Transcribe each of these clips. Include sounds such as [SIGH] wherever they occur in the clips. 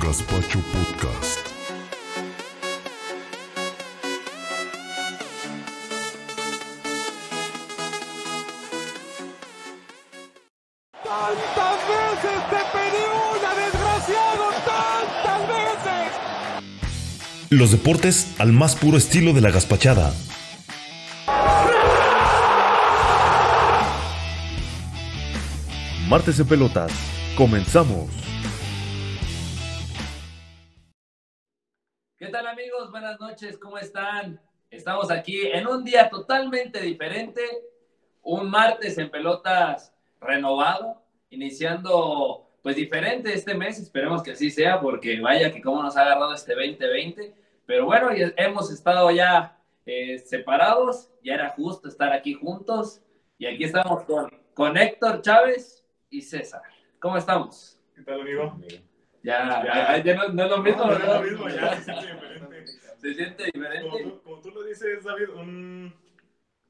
Gaspacho Podcast. Los deportes al más puro estilo de la gaspachada. Martes en pelotas. Comenzamos. ¿Qué tal amigos? Buenas noches, ¿cómo están? Estamos aquí en un día totalmente diferente, un martes en pelotas renovado, iniciando pues diferente este mes, esperemos que así sea, porque vaya que cómo nos ha agarrado este 2020, pero bueno, hemos estado ya eh, separados, ya era justo estar aquí juntos, y aquí estamos con, con Héctor Chávez y César. ¿Cómo estamos? ¿Qué tal, amigo? Ya, Ya. ya, ya no, no es lo mismo, No, no es lo mismo, ya se siente diferente. Se siente diferente. Como tú, como tú lo dices, David, un,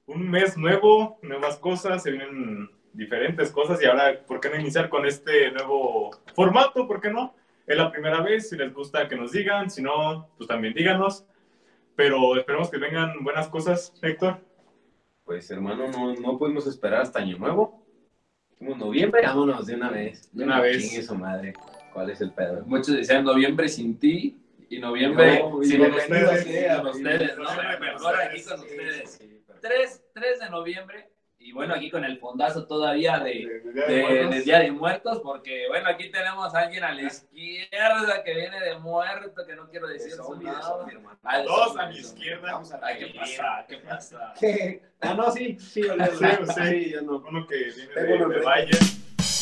un mes nuevo, nuevas cosas, se vienen diferentes cosas y ahora, ¿por qué no iniciar con este nuevo formato? ¿Por qué no? Es la primera vez, si les gusta que nos digan, si no, pues también díganos. Pero esperemos que vengan buenas cosas, Héctor. Pues hermano, no, no podemos esperar hasta Año Nuevo. Como noviembre, vámonos de una vez. De una vez. Chingue su madre. ¿Cuál es el pedo? Muchos decían noviembre sin ti y noviembre No, sin ustedes. ustedes, ¿no? Mejor aquí con ustedes. sí, pero- 3, 3 de noviembre y bueno, aquí con el fondazo todavía de, De- de Día de, Muertos. de Día de Muertos, porque bueno, aquí tenemos a alguien a la izquierda que viene de muerto, que no quiero decir su nombre. Ah, Dos a mi izquierda. Vamos a ¿qué pasa? ¿Qué pasa? [LAUGHS] ¿Qué? Ah, no, sí, sí, [LAUGHS] olé, Sí, olé. sí. yo no. Uno que viene Tengo de, de. Valle.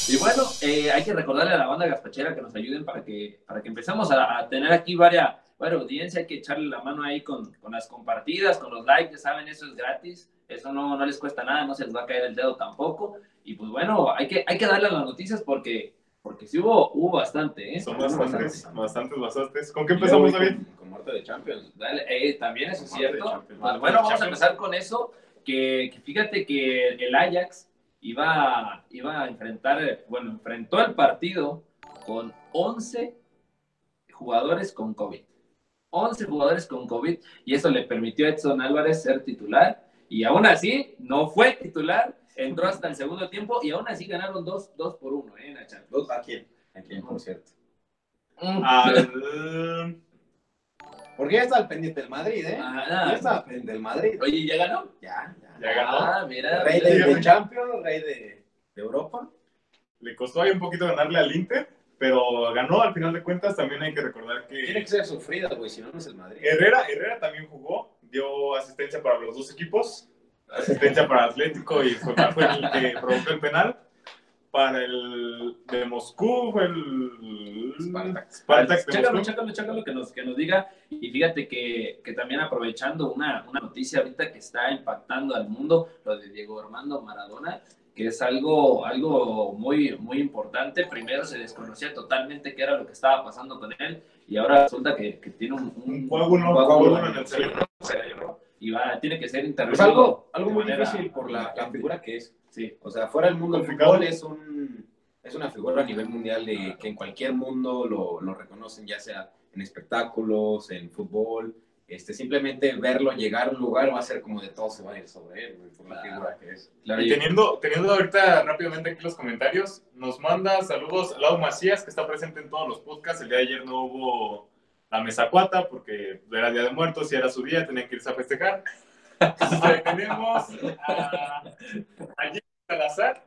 Y bueno, eh, hay que recordarle a la banda gaspachera que nos ayuden para que, para que empecemos a, a tener aquí varias, varias audiencia. Hay que echarle la mano ahí con, con las compartidas, con los likes, ya saben, eso es gratis. Eso no, no les cuesta nada, no se les va a caer el dedo tampoco. Y pues bueno, hay que, hay que darle a las noticias porque, porque sí hubo, hubo bastante, ¿eh? Son bastantes, bastante. bastantes, bastantes. ¿Con qué empezamos, David? Con, con Muerte de Champions. Dale, eh, también eso es cierto. Pues bueno, vamos a empezar con eso, que, que fíjate que el Ajax iba, iba a enfrentar, bueno, enfrentó el partido con 11 jugadores con COVID. 11 jugadores con COVID y eso le permitió a Edson Álvarez ser titular y aún así no fue titular, entró hasta el segundo tiempo y aún así ganaron 2 dos, por 1 ¿eh? Champions. Dos- ¿A quién? ¿A quién, por cierto? Al... [LAUGHS] Porque ya está al pendiente del Madrid, ¿eh? Ah, Ya está al pendiente del Madrid. Oye, ¿ya ganó? Ya, ya. Ya ganó. Ah, mira. Rey de, de Champions, rey de, de Europa. Le costó ahí un poquito ganarle al Inter, pero ganó al final de cuentas. También hay que recordar Tiene que que ser sufrida, güey, si no, no es el Madrid. Herrera, Herrera también jugó, dio asistencia para los dos equipos, asistencia para Atlético y fue, fue el que provocó el penal. Para el de Moscú fue el Spartak. Spartak de Chécalo, Moscú. chécalo, chécalo que nos, que nos diga. Y fíjate que, que también aprovechando una, una noticia ahorita que está impactando al mundo, lo de Diego Armando Maradona, que es algo, algo muy, muy importante. Primero se desconocía totalmente qué era lo que estaba pasando con él y ahora resulta que, que tiene un, Un coágulo, coágulo en el cerebro. Y va, tiene que ser intervenido. algo, algo muy difícil por la, la figura que es. Sí. O sea, fuera del mundo del fútbol es un es una figura a nivel mundial de que en cualquier mundo lo, lo reconocen, ya sea en espectáculos, en fútbol. Este, simplemente verlo llegar a un lugar va a ser como de todo se va a ir sobre él, güey, por la Claro. figura que es. Claro, Y teniendo, teniendo ahorita rápidamente aquí los comentarios, nos manda saludos Lau Macías, que está presente en todos los podcasts. El día de ayer no hubo la mesa cuata porque era Día de Muertos y era su día, tenían que irse a festejar. Entonces, tenemos a, a Jimmy Salazar,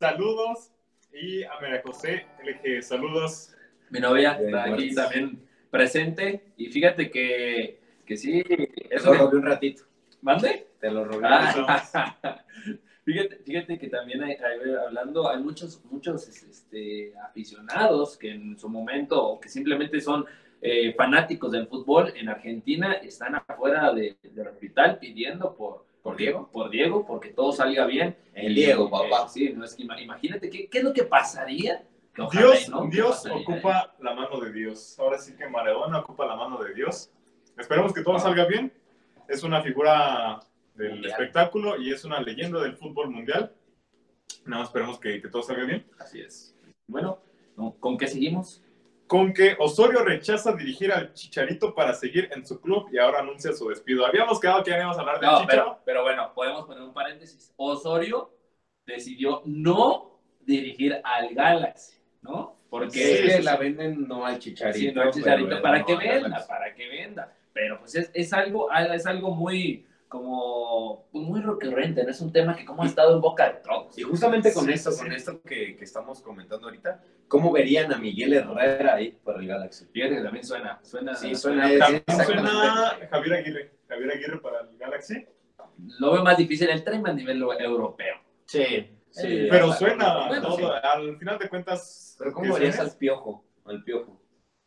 saludos. Y a María José LG, saludos. Mi novia está aquí también presente. Y fíjate que, que sí, eso lo robé un ratito. ¿Mande? Te lo robé. Ah, [LAUGHS] fíjate, fíjate que también hay, hay- hablando, hay muchos, muchos este, aficionados que en su momento, o que simplemente son eh, fanáticos del fútbol en Argentina, están afuera de- del hospital pidiendo por, ¿Por Diego? por Diego, porque todo salga bien. El Diego, eh, papá. sí, no es que ima- imagínate qué, qué es lo que pasaría. Ojalá Dios, y no, ¿qué Dios pasaría, eh? ocupa la mano de Dios. Ahora sí que Maradona ocupa la mano de Dios. Esperemos que todo Ah. salga bien. Es una figura del Mundial. espectáculo y es una leyenda del fútbol mundial. Nada más esperemos que, que todo salga bien. Así es. Bueno, ¿no? ¿con qué seguimos? Con que Osorio rechaza dirigir al Chicharito para seguir en su club y ahora anuncia su despido. Habíamos quedado que ya íbamos a hablar del No, Chicharo. pero, pero bueno, podemos poner un paréntesis. Osorio decidió no dirigir al Galaxy, ¿no? Porque Sí, que la venden no al chicharito. Sí, no, el Chicharito, pero para no que al venda, Galaxy. para que venda. Pero pues es, es algo, es algo muy, como, pues, muy recurrente, ¿no? Es un tema que como ha estado en boca de todos. Y justamente con Sí, esto, sí. con esto que, que estamos comentando ahorita, ¿cómo verían a Miguel Herrera ahí para el Galaxy? Fíjate que también suena, suena, Sí, suena- También suena Javier Aguirre. Javier Aguirre para el Galaxy. Lo veo más difícil el tren a nivel europeo. Sí, sí. Pero Bueno, suena. bueno, todo. sí. Al final de cuentas. Pero ¿qué ¿cómo verías al piojo? Al piojo.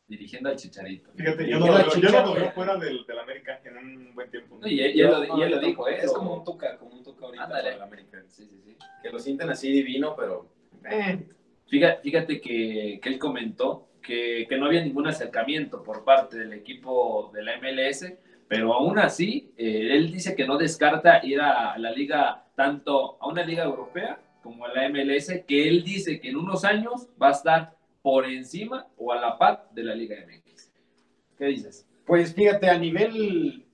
Dirigiendo al Chicharito. Fíjate, yo no, lo yo no lo veo fuera del, del América en un buen tiempo. No, y él, y él lo, y él lo dijo, ¿eh? Es como un tuca, como un tuca ahorita Ándale. para el América. Sí, sí, sí. Que lo sienten así divino, pero... eh, Fíjate, fíjate que, que él comentó que, que no había ningún acercamiento por parte del equipo de la MLS, pero aún así, eh, él dice que no descarta ir a la liga, tanto a una liga europea como a la MLS, que él dice que en unos años va a estar por encima o a la par de la Liga MX. ¿Qué dices? Pues fíjate, a nivel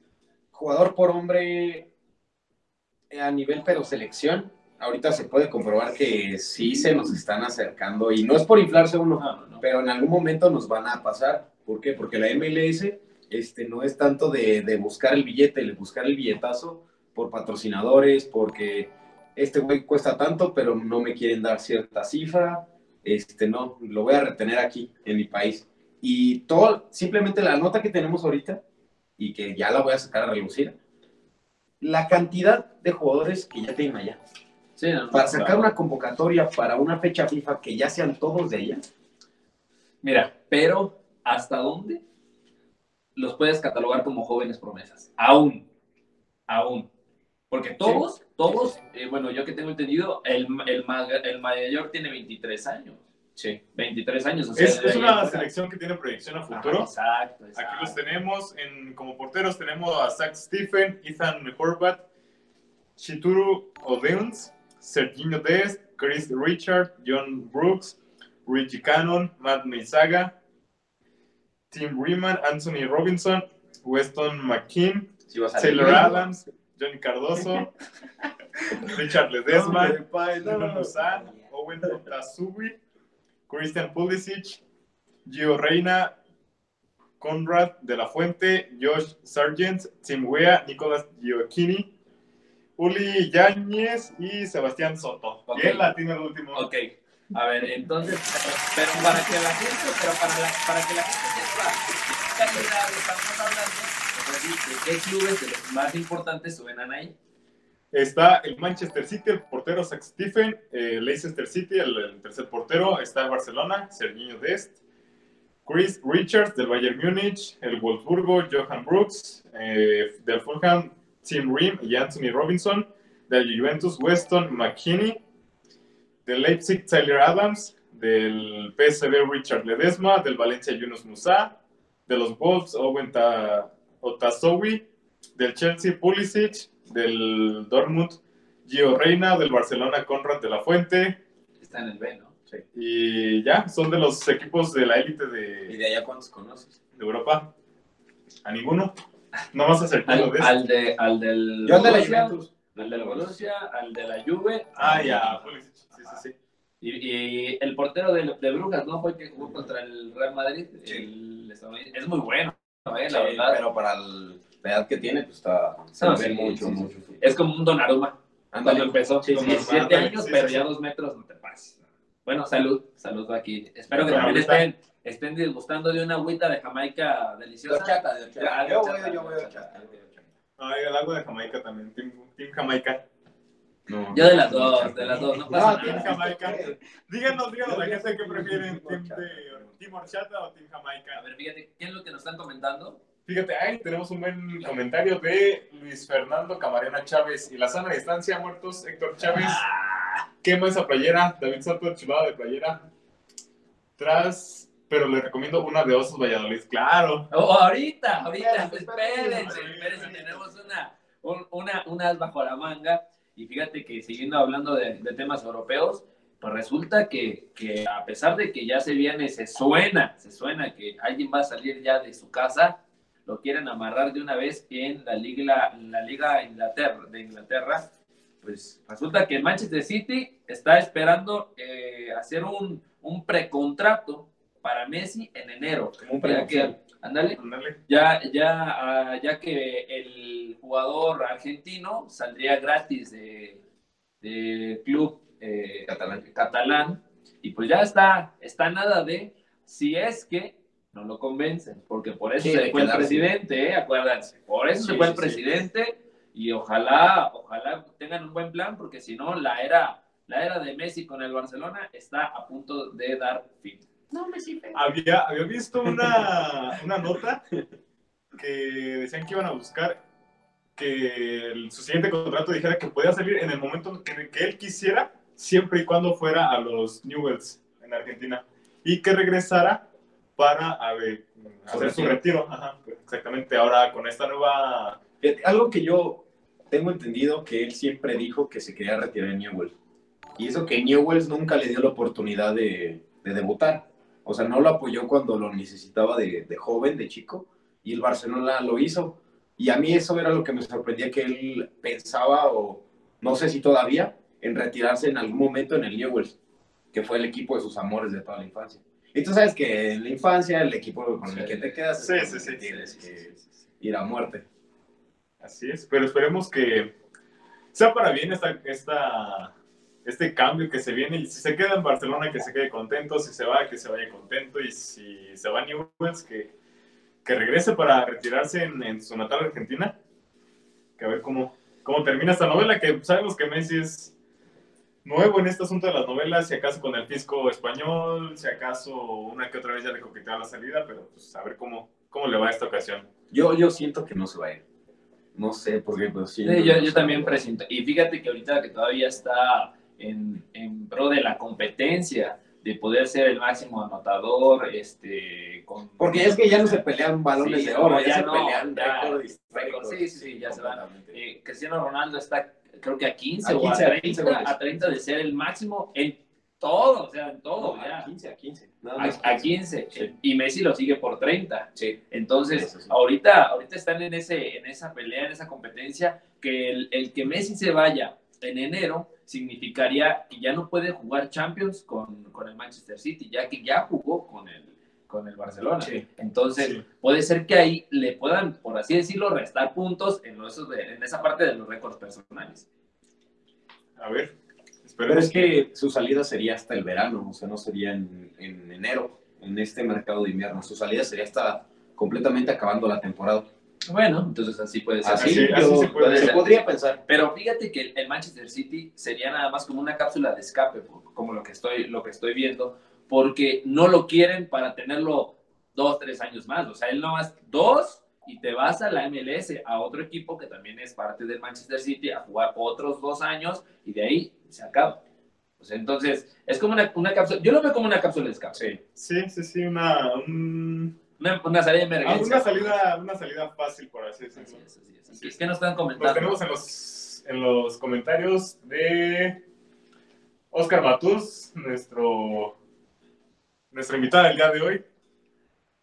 jugador por hombre, a nivel pero selección, ahorita se puede comprobar que sí se nos están acercando y no es por inflarse uno, No, no, no. pero en algún momento nos van a pasar. ¿Por qué? Porque la MLS este, no es tanto de, de buscar el billete, de buscar el billetazo por patrocinadores, porque este güey cuesta tanto, pero no me quieren dar cierta cifra. Este, no, lo voy a retener aquí, en mi país. Y todo, simplemente la nota que tenemos ahorita, y que ya la voy a sacar a relucir, la cantidad de jugadores que ya tienen allá. Sí, no, no, Para claro. sacar una convocatoria para una fecha FIFA que ya sean todos de allá. Mira, pero ¿hasta dónde los puedes catalogar como jóvenes promesas? Aún, aún. Porque todos, todos, eh, bueno, yo que tengo entendido, el, el, ma- el mayor tiene 23 años. Sí. 23 años. O sea, Es, una selección que tiene proyección a Ajá, futuro. exacto, Aquí los tenemos en, como porteros. Tenemos a Zach Stephen, Ethan Horvath, Chituru Odeuns, Serginho Dest, Chris Richard, John Brooks, Richie Cannon, Matt Meizaga, Tim Riemann, Anthony Robinson, Weston McKean, Sí Taylor. Adams, Johnny Cardoso, [LAUGHS] Richard Ledesma. Bruno Musa, Owen Otasugui, Christian Pulisic, Gio Reina, Conrad de la Fuente, Josh Sargent, Tim Wea, Nicolas Gioacchini, Uli Yáñez y Sebastián Soto. Ok. Y él la tiene el último. Ok, a ver, entonces, pero para que la gente, pero para, la, para que la gente sepa calidad estamos hablando, qué clubes de los más importantes suenan ahí. Está el Manchester City, el portero Zach Stephen, eh, Leicester City, el, tercer portero, está el Barcelona, Serginho Dest, Chris Richards del Bayern Múnich, el Wolfsburgo, Johan Brooks, eh, del Fulham, Tim Ream y Anthony Robinson, del Juventus Weston McKinney, del Leipzig Tyler Adams, del PSV Richard Ledesma, del Valencia Yunus Musa, de los Wolves Owen Ta- Otasowi, del Chelsea Pulisic, del Dortmund Gio Reina, del Barcelona Conrad de la Fuente, Está en el B, ¿no? y ya, son de los equipos de la élite ¿Y de, de allá cuántos conoces? de Europa. A ninguno. No vas a hacer Al, de al, de, al del Yo al de la Juventus. al del Borussia, al de la Juve. Ah, ya, Pulisic. Sí, sí, sí. Y, y el portero de, de Brujas, ¿no? Fue el que jugó contra el Real Madrid. Sí. El estadounidense. es muy bueno, ¿eh? la Sí, verdad. pero para el- la edad que tiene, pues está. Se No, ve sí, mucho, sí, sí, mucho. sí. Es como un Donnarumma. Ándale. Cuando empezó, Sí, con sí, 17 ándale, años, sí, pero sí, ya dos metros no te pases. Bueno, salud, salud aquí. Espero que también estén, estén disgustando de una agüita de Jamaica De deliciosa. de horchata. Ya, de voy, yo voy yo voy de horchata. Ay, el agua de Jamaica también. Team, team Jamaica. No. Yo de las dos, de las dos, no pasa No, nada. Team Jamaica. Díganos, díganos la gente que prefieren. Team de, team Horchata o Team A Jamaica. ver, fíjate, ¿qué es lo que nos están comentando? Fíjate, ahí tenemos un buen comentario de Luis Fernando Camarena Chávez. Y la sana distancia, muertos, Héctor Chávez. Ah, [LAUGHS] Quema esa playera. David Soto, chulada de playera. Tras pero le recomiendo una de Osos Valladolid, claro. Oh, ahorita, ahorita, Espérense, espérense, espérense. espérense, tenemos una, un- una, unas bajo la manga. Y fíjate que siguiendo hablando de, de temas europeos, pues resulta que, que a pesar de que ya se viene, se suena, se suena que alguien va a salir ya de su casa, lo quieren amarrar de una vez en la liga, la liga Inglaterra, de Inglaterra. Pues resulta que Manchester City está esperando eh, hacer un, un precontrato para Messi en enero. Como un Ya que, ya, ya, ah, ya que el jugador argentino saldría gratis de, de club eh, Catalán. catalán, y pues ya está, está nada de si es que no lo convencen, porque por eso Sí, se fue el presidente, ¿eh? acuérdense, por eso se fue el sí, sí. presidente y ojalá, ojalá tengan un buen plan, porque si no, la era, la era de Messi con el Barcelona está a punto de dar fin. No, Messi, Había, había visto una, una nota que decían que iban a buscar que el- su siguiente contrato dijera que podía salir en el momento que, que él quisiera, siempre y cuando fuera a los Newells en Argentina, y que regresara para a ver, hacer su retiro. Ajá, exactamente. Ahora con esta nueva... Fíjate, Algo que yo tengo entendido que él siempre dijo que se quería retirar en Newell's. Y eso que Newell's nunca le dio la oportunidad de, de debutar. O sea, no lo apoyó cuando lo necesitaba de, de joven, de chico, y el Barcelona lo hizo. Y a mí eso era lo que me sorprendía, que él pensaba, o no sé si todavía, en retirarse en algún momento en el Newell's, que fue el equipo de sus amores de toda la infancia. Y tú sabes que en la infancia el equipo con el Sí. que te quedas es Sí, con sí, que tienes que ir a muerte. Así es, pero esperemos que sea para bien esta, esta, este cambio que se viene. Y si se queda en Barcelona, que se quede contento. Si se va, que se vaya contento. Y si se va a Newell's, que, que regrese para retirarse en, en su natal Argentina. Que a ver cómo, cómo termina esta novela, que sabemos que Messi es nuevo en este asunto de las novelas, si acaso con el fisco español, si acaso una que otra vez ya le coqueteaba la salida, pero pues a ver cómo, cómo le va esta ocasión. Yo, yo siento que no se va a ir. No sé, porque pues Sí, yo, yo también presiento. Y fíjate que ahorita que todavía está en, en pro de la competencia, de poder ser el máximo anotador, este, con... Porque es que ya no se pelean balones Sí, de oro, ya, ya se no, pelean ya, récord récord, históricos. sí, sí, sí, ya se van. Eh, Cristiano Ronaldo está, creo que a 15, A o 15, a a 30, 15 goles. a 30 de ser el máximo en todo, o sea, en todo, No, ya. a 15, a 15. Nada A, más a 15. Sí. Y Messi lo sigue por 30. Sí. Entonces, sí. ahorita, ahorita están en, ese, en esa pelea, en esa competencia, que el, el que Messi se vaya en enero significaría que ya no puede jugar Champions con, con el Manchester City, ya que ya jugó con el, con el Barcelona. Sí. Entonces, Sí. puede ser que ahí le puedan, por así decirlo, restar puntos en, en esa parte de los récords personales. A ver, Pero es que su salida sería hasta el verano, o sea, no sería en, en enero, en este mercado de invierno. Su salida sería hasta completamente acabando la temporada. Bueno, entonces así puede ser. Así, Así- yo- así se puede se ser. podría pensar. Pero fíjate que el, Manchester City sería nada más como una cápsula de escape, por- como lo que estoy, lo que estoy viendo, porque no lo quieren para tenerlo dos, tres años más. O sea, él no más dos y te vas a la MLS, a otro equipo que también es parte del Manchester City, a jugar otros dos años y de ahí se acaba. O sea, entonces, es como una, una cápsula, yo lo veo como una cápsula de escape. Sí. Sí, sí, sí, una, un- Una, una salida de ah, una, salida, una salida fácil, por así Así decirlo. es, así es. Así es. ¿Qué nos están comentando? tenemos en los, en los comentarios de Oscar Matús, nuestro, nuestro invitado del día de hoy,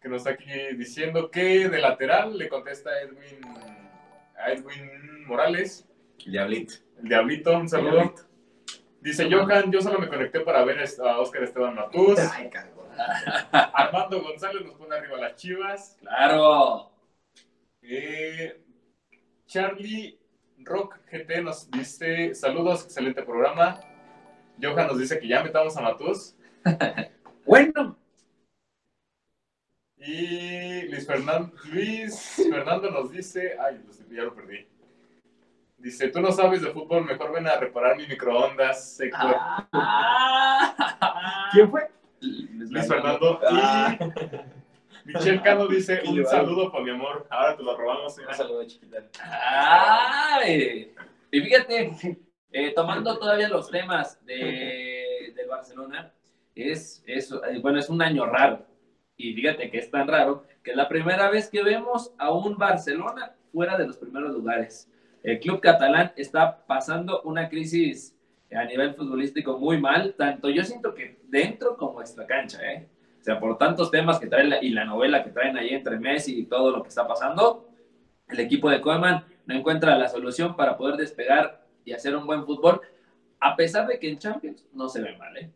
que nos está aquí diciendo que de lateral le contesta Edwin, a Edwin Morales, Diablito. el Diablito, un saludo. Diablito. Dice Johan, yo solo me conecté para ver a Oscar Esteban Matús. Ay. Armando González nos pone arriba las chivas. Claro. Eh, Charlie Rock GT nos dice saludos, excelente programa. Johan nos dice que ya metamos a Matus. [LAUGHS] Bueno, Y Luis Fernando, Luis Fernando nos dice, ay, ya lo perdí. Dice, tú no sabes de fútbol, mejor ven a reparar mi microondas, Héctor. Ah. ¿quién fue? Luis Fernando. Ah. Y Michelle Cano dice, un llevado. saludo por mi amor. Ahora te lo robamos. mira. Un saludo chiquita. Ay. Y fíjate, eh, tomando todavía los temas de, del Barcelona, es, es, eh, bueno, es un año raro. Y fíjate que es tan raro que es la primera vez que vemos a un Barcelona fuera de los primeros lugares. El club catalán está pasando una crisis a nivel futbolístico muy mal, tanto yo siento que dentro como extra cancha, ¿eh? O sea, por tantos temas que trae la, y la novela que traen ahí entre Messi y todo lo que está pasando, el equipo de Koeman no encuentra la solución para poder despegar y hacer un buen fútbol, a pesar de que en Champions no se ve mal, ¿eh?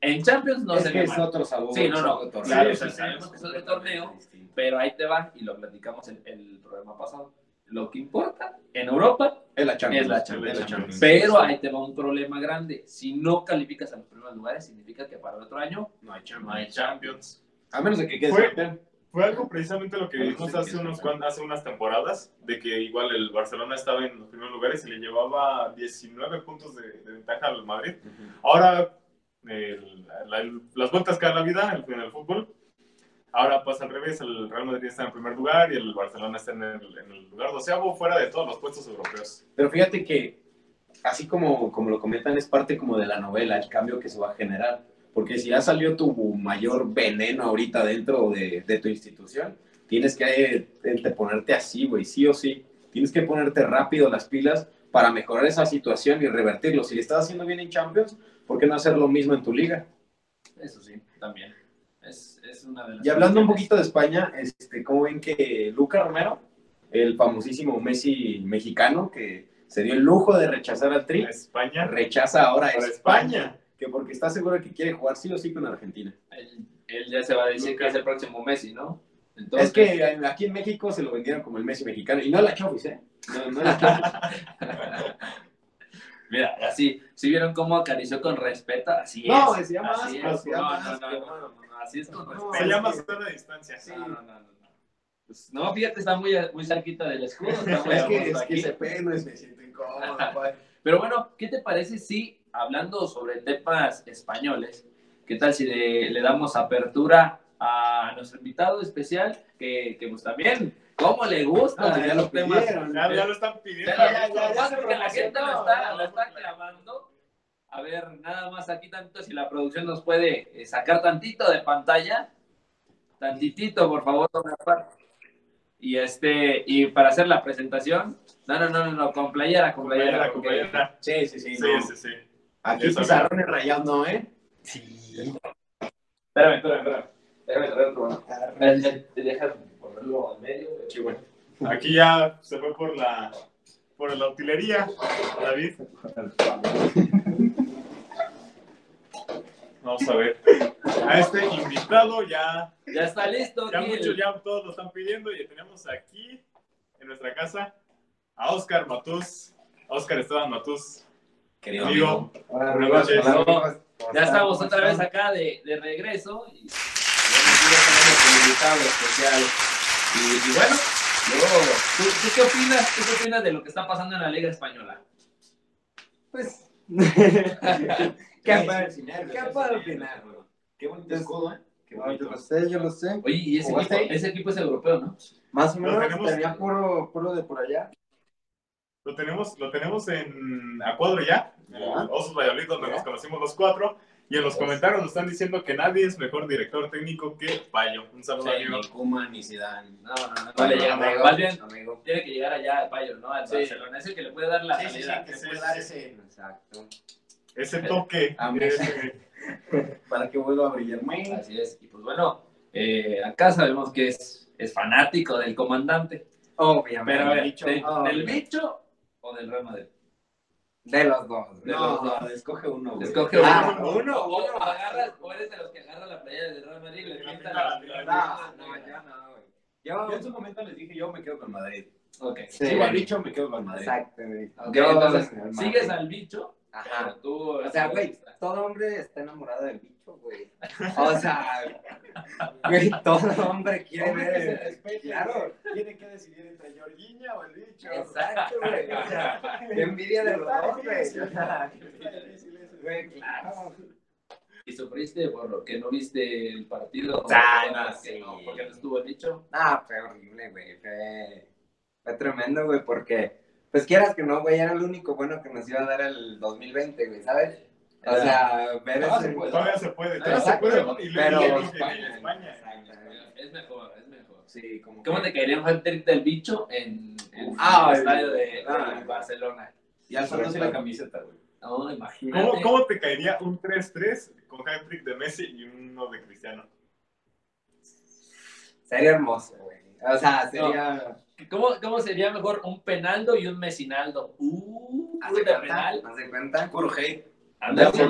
En Champions no es se que ve es mal. otro sabor. Sí, no, no, torneo. claro, sí, o sea, sí, sabemos que es otro torneo, pero ahí te va y lo platicamos en el programa pasado. Lo que importa en Europa Es la Champions. Es la Champions. Es la Champions. Pero ahí te va un problema grande. Si no calificas a los primeros lugares, significa que para el otro año No hay no Champions. hay Champions. A menos de que quede Fue- campeón. Fue algo precisamente lo que vimos hace, unos, hace unas temporadas, de que igual el Barcelona estaba en los primeros lugares y le llevaba 19 puntos de, de ventaja al Madrid. Ahora, el- la- las vueltas que da la vida en el, en el fútbol, ahora pasa al revés, el Real Madrid está en el primer lugar y el Barcelona está en el, en el lugar doceavo, fuera de todos los puestos europeos. Pero fíjate que, así como, como lo comentan, es parte como de la novela, el cambio que se va a generar. Porque si ya salió tu mayor veneno ahorita dentro de, de tu institución, tienes que eh, ponerte así, güey, sí o sí. Tienes que ponerte rápido las pilas para mejorar esa situación y revertirlo. Si le estás haciendo bien en Champions, ¿por qué no hacer lo mismo en tu liga? Eso sí, también. Es, es una de las Y hablando un poquito de España, este, ¿cómo ven que Luca Romero, el famosísimo Messi mexicano, que se dio el lujo de rechazar al Tri, España, rechaza ahora a España, España. que porque está seguro que quiere jugar sí o sí con Argentina. Él, él ya se va a decir Luca. que es el próximo Messi, ¿no? Entonces, es que aquí en México se lo vendieron como el Messi mexicano, y no la Chofis, ¿eh? No, no la Chofis. [LAUGHS] Mira, así, si vieron cómo acarició con respeto, así No, es. decía más, así es. decía no, más, no, no, no, no, no, así es con No, respeto. Se sí, llama sí. estar a distancia. Sí. No, no, no, no, no. Pues, no, fíjate, está muy, muy cerquita del escudo. Está muy es que, es que aquí. pelo es, me siento incómodo, pues. Pero bueno, ¿qué te parece si, hablando sobre temas españoles, qué tal si le, le damos apertura a nuestro invitado especial, que, que pues también, ¿cómo le gusta No, pues ya los lo temas? pidieron. Ya, ya lo están pidiendo. Ya, ya, ya, ya, ya se porque la gente lo está, lo está clamando. A ver, nada más aquí tantito, si la producción nos puede eh, sacar tantito de pantalla. Tantitito, por favor. Y este, y para hacer la presentación, no, no, no, no, no, con playera, con playera. Compañera. Sí, sí, sí. Sí, no. sí, sí. Aquí pizarrones rayados no, ¿eh? Espérame, espérame, espérame. Déjame traer otro. bueno. Te dejas ponerlo en medio. Sí, bueno. Aquí ya se fue por la, por la utilería, David. Vamos a ver. A este invitado ya, Ya está listo. ya el- muchos, ya todos lo están pidiendo y tenemos aquí en nuestra casa a Oscar Matus. Oscar Esteban Matus. Querido Amigo, amigo. Hola, Buenas amigos. noches. Hola, amigos. ¿Cómo Ya estamos ¿Cómo otra vez acá de, de regreso. Y, y ya tenemos un invitado especial. Y, y bueno, luego, ¿tú, tú qué opinas? ¿Tú qué opinas de lo que está pasando en la Liga Española? Pues, [LAUGHS] ¿Qué ¿Qué puedo puedo- ¿Qué puedo opinar, bro? Qué bonito escudo, ¿eh? Qué No, yo bonito. lo sé, yo lo sé. Oye, y ese ¿Jugaste equipo, ese equipo es europeo, ¿no? Más o menos tenemos- tenía puro, puro de por allá. Lo tenemos, lo tenemos en a cuadro ya, en. Osos Valladolid, donde Ya. nos conocimos los cuatro. Y en los comentarios nos están diciendo que nadie es mejor director técnico que Payo. Un saludo, Sí, amigo. ni Koeman, ni Zidane. No, no, no. No le llega. Amigo, tiene que llegar allá al Payo, ¿no? Al Sí. Barcelona. Es el que le puede dar la Sí, sí, sí, salida. que le puede sí, dar sí. ese... Exacto. Ese toque. A mí. ese- Para que vuelva a brillar. Así es. Y pues bueno, eh, acá sabemos que es, es fanático del comandante. Obviamente. Pero a ver, bicho. ¿de- ¿del bicho o del Real Madrid? De los dos. De No, los dos. escoge uno. güey. Escoge Ah, uno. uno, O- uno. agarras, o eres de los que agarran la playa del Real Madrid y le pinta la- la- la- No, no, yo no, güey. Yo Yo, en su momento les dije, yo me quedo con Madrid. Ok. Sí. Sigo al bicho, me quedo con Madrid. exacto, güey. Ok, Yo, entonces, sigues al bicho, Ajá. pero tú... O sea, güey, todo hombre está enamorado del bicho, güey. [LAUGHS] O sea, güey, todo hombre quiere Hombre que se ver. respete, Claro. Tiene que decidir entre Jorginho o el bicho. Exacto, [LAUGHS] güey. O sea, qué envidia de los dos, güey. Güey, claro. ¿Y sufriste por lo que no viste el partido? Ah, no, sí. no, porque no estuvo el bicho. Ah, fue horrible, güey. Fue, fue tremendo, güey, porque, pues quieras que no, güey, era el único bueno que nos iba a dar el 2020, güey, ¿sabes? O sea, ver Todavía ese... se puede. Todavía se puede, todavía se Exacto, puede. Y pero- en España. España. Es mejor, es mejor. Sí, como ¿Cómo que- te caería un hat-trick del bicho en, en Ah, el estadio de, de ah. Barcelona? Y alzándose la camiseta, güey. No, imagínate. ¿Cómo, ¿Cómo te caería un 3-3 con hat-trick de Messi y uno de Cristiano? Sería hermoso, güey. O sea, sería... ¿Cómo, ¿Cómo sería mejor un penaldo y un mesinaldo? Uh, ¿Haz de penal. ¿Haz de cuenta?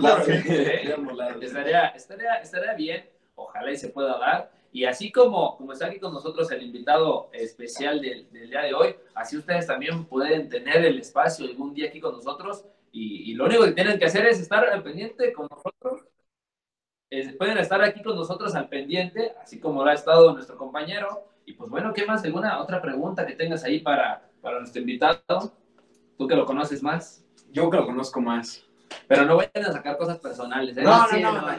Lados. [LAUGHS] Estaría, estaría, estaría bien, ojalá y se pueda dar. Y así como, como está aquí con nosotros el invitado especial del, del día de hoy, así ustedes también pueden tener el espacio algún día aquí con nosotros. Y, y lo único que tienen que hacer es estar al pendiente con nosotros. Es- pueden estar aquí con nosotros al pendiente, así como lo ha estado nuestro compañero. Y pues bueno, ¿qué más? ¿Alguna otra pregunta que tengas ahí para, para nuestro invitado? Tú que lo conoces más. Yo que lo conozco más. Pero no vayan a sacar cosas personales. ¿eh? No, no, sí, no.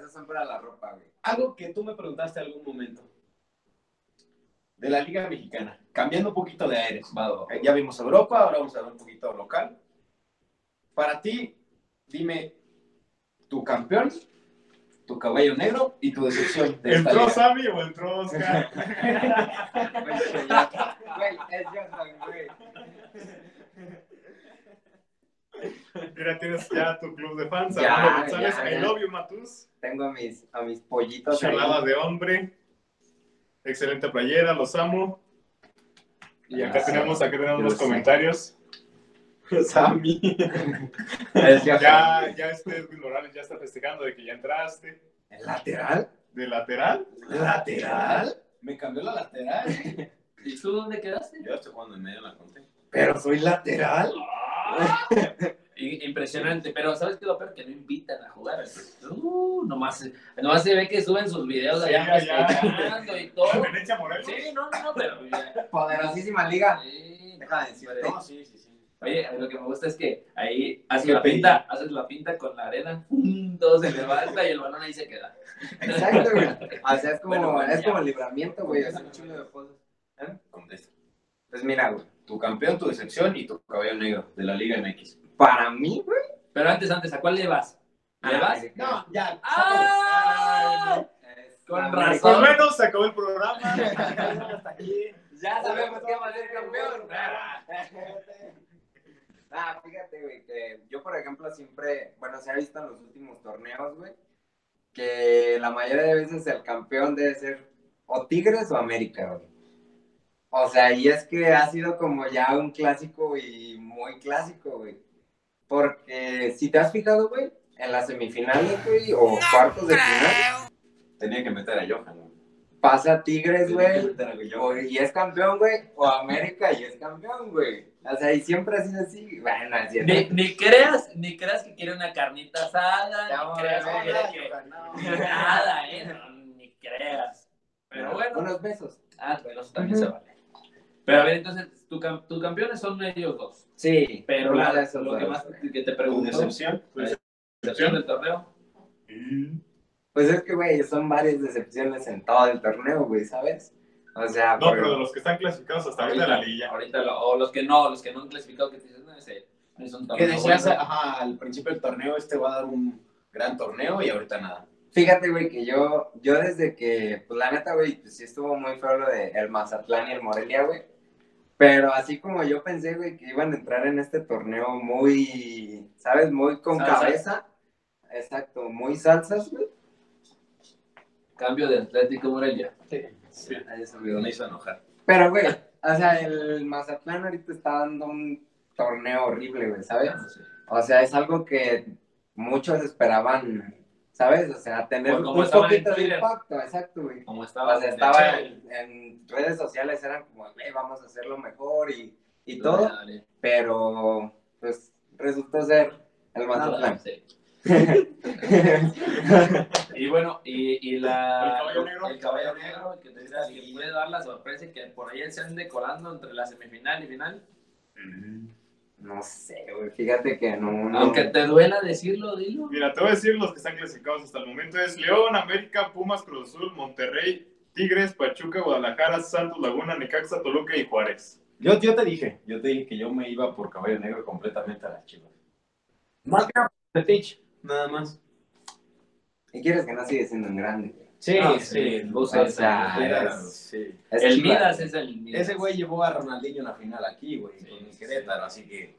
Esas son para la ropa, güey. Algo que tú me preguntaste algún momento. De la Liga Mexicana. Cambiando un poquito de aires. Eh, Ya vimos Europa, ahora vamos a ver un poquito local. Para ti, dime tu campeón, tu caballo negro y tu decepción de ¿Entró. Sammy o entró Oscar? [LAUGHS] Güey, es güey. Mira, tienes ya tu club de fans. Ya, González, ya, I ya. love you, Matus. Tengo a mis, a mis pollitos ahí. Chalada de hombre. Excelente playera, los amo. Y acá tenemos, acá tenemos los comentarios. Sammy. Es Jordan. Ya, ya este Edwin Morales ya está festejando de que ya entraste. ¿El lateral? De lateral. ¿Lateral? Me cambió la lateral. ¿Y tú dónde quedaste? Yo estoy jugando en medio en la conte. ¿Pero soy lateral? [LAUGHS] Impresionante, pero ¿sabes qué es lo peor? Que no invitan a jugar. Uh, nomás, nomás se ve que suben sus videos Sí, allá ya, ya. festejando y todo. Morelos. Sí, no, no, no, pero ya. Poderosísima liga. Sí, Deja de decirte. No, sí, sí, sí. Oye, lo que me gusta es que ahí haces Qué la pinta, haces la pinta con la arena, todo se levanta [LAUGHS] y el balón ahí se queda. Exacto, güey. [LAUGHS] O sea, es como, Bueno, bueno, es como el libramiento, güey. Es un chingo de cosas. Contesta. Pues mira, güey. Tu campeón, tu decepción y tu caballo negro de la Liga MX. Para mí, güey. Pero antes, antes, ¿a cuál le vas? ¿Le vas? No, ya. ¡Ah! es Con razón. Por menos se acabó el programa. [LAUGHS] Ya sabemos quién va a ser campeón. Ah, fíjate, güey, que yo, por ejemplo, siempre, bueno, se ha visto en los últimos torneos, güey, que la mayoría de veces el campeón debe ser o Tigres o América, güey. O sea, y es que ha sido como ya un clásico y muy clásico, güey. Porque si te has fijado, güey, en las semifinales, güey, o cuartos de final, Tenía que meter a Johan. güey. Pasa Tigres, güey, a o- Johan. y es campeón, güey, o América y es campeón, güey. O sea, y siempre ha sido así. Bueno, es cierto. Ni, ni creas, ni creas que quiere una carnita asada, Ya ni creas que quiere que... no. Nada, ¿eh? No, ni creas. Pero bueno. Unos besos. Ah, bueno, eso también se vale. Pero a ver, entonces, tu, cam- tus campeones son ellos dos. Sí, Pero la- lo que más güey. que te Tu pregunto, decepción. la decepción del torneo. Pues es que, güey, son varias decepciones en todo el torneo, güey, ¿sabes? O sea, No, pero de los que están clasificados hasta ahorita en la liga. ahorita lo- o los que no, los que no han clasificado, que te dicen, no, ese no es un Que decías bueno". ajá, al principio del torneo, este va a dar un gran torneo y ahorita nada. fíjate, güey, que yo, yo desde que, pues la neta, güey, pues sí estuvo muy feo lo de el Mazatlán y el Morelia, güey. Pero así como yo pensé, güey, que iban a entrar en este torneo muy, ¿sabes? Muy con Salsas. cabeza. Exacto, muy salsas, güey. Cambio de Atlético Morelia. Sí. Ahí se olvidó. Me hizo enojar. Pero, güey, o sea, el Mazatlán ahorita está dando un torneo horrible, güey, ¿sabes? O sea, es algo que muchos esperaban, ¿sabes? O sea, tener como un poquito de impacto, exacto, güey. Como estaba. O sea, estaba en, en redes sociales, eran como, güey, vamos a hacerlo mejor y, y todo, Dale. pero pues resultó ser el Mazatlán. Sí. [LAUGHS] Y bueno, y, y la, ¿El caballo negro? el caballo negro, el que te decía que puede dar la sorpresa y que por ahí se ande colando entre la semifinal y final. No sé, güey, fíjate que no, no. Aunque te duela decirlo, dilo. Mira, te voy a decir los que están clasificados hasta el momento. Es León, América, Pumas, Cruz Azul, Monterrey, Tigres, Pachuca, Guadalajara, Santos, Laguna, Necaxa, Toluca y Juárez. Yo, yo te dije, yo te dije que yo me iba por caballo negro completamente a las chivas. Más que nada más. Y quieres que no sigue siendo un grande. Sí, Ah, sí. sí, o luces, sea, luces. sí. Es el Chivas, Midas es el Midas. Ese güey llevó a Ronaldinho en la final aquí, güey, Sí, con el sí, Querétaro, así que...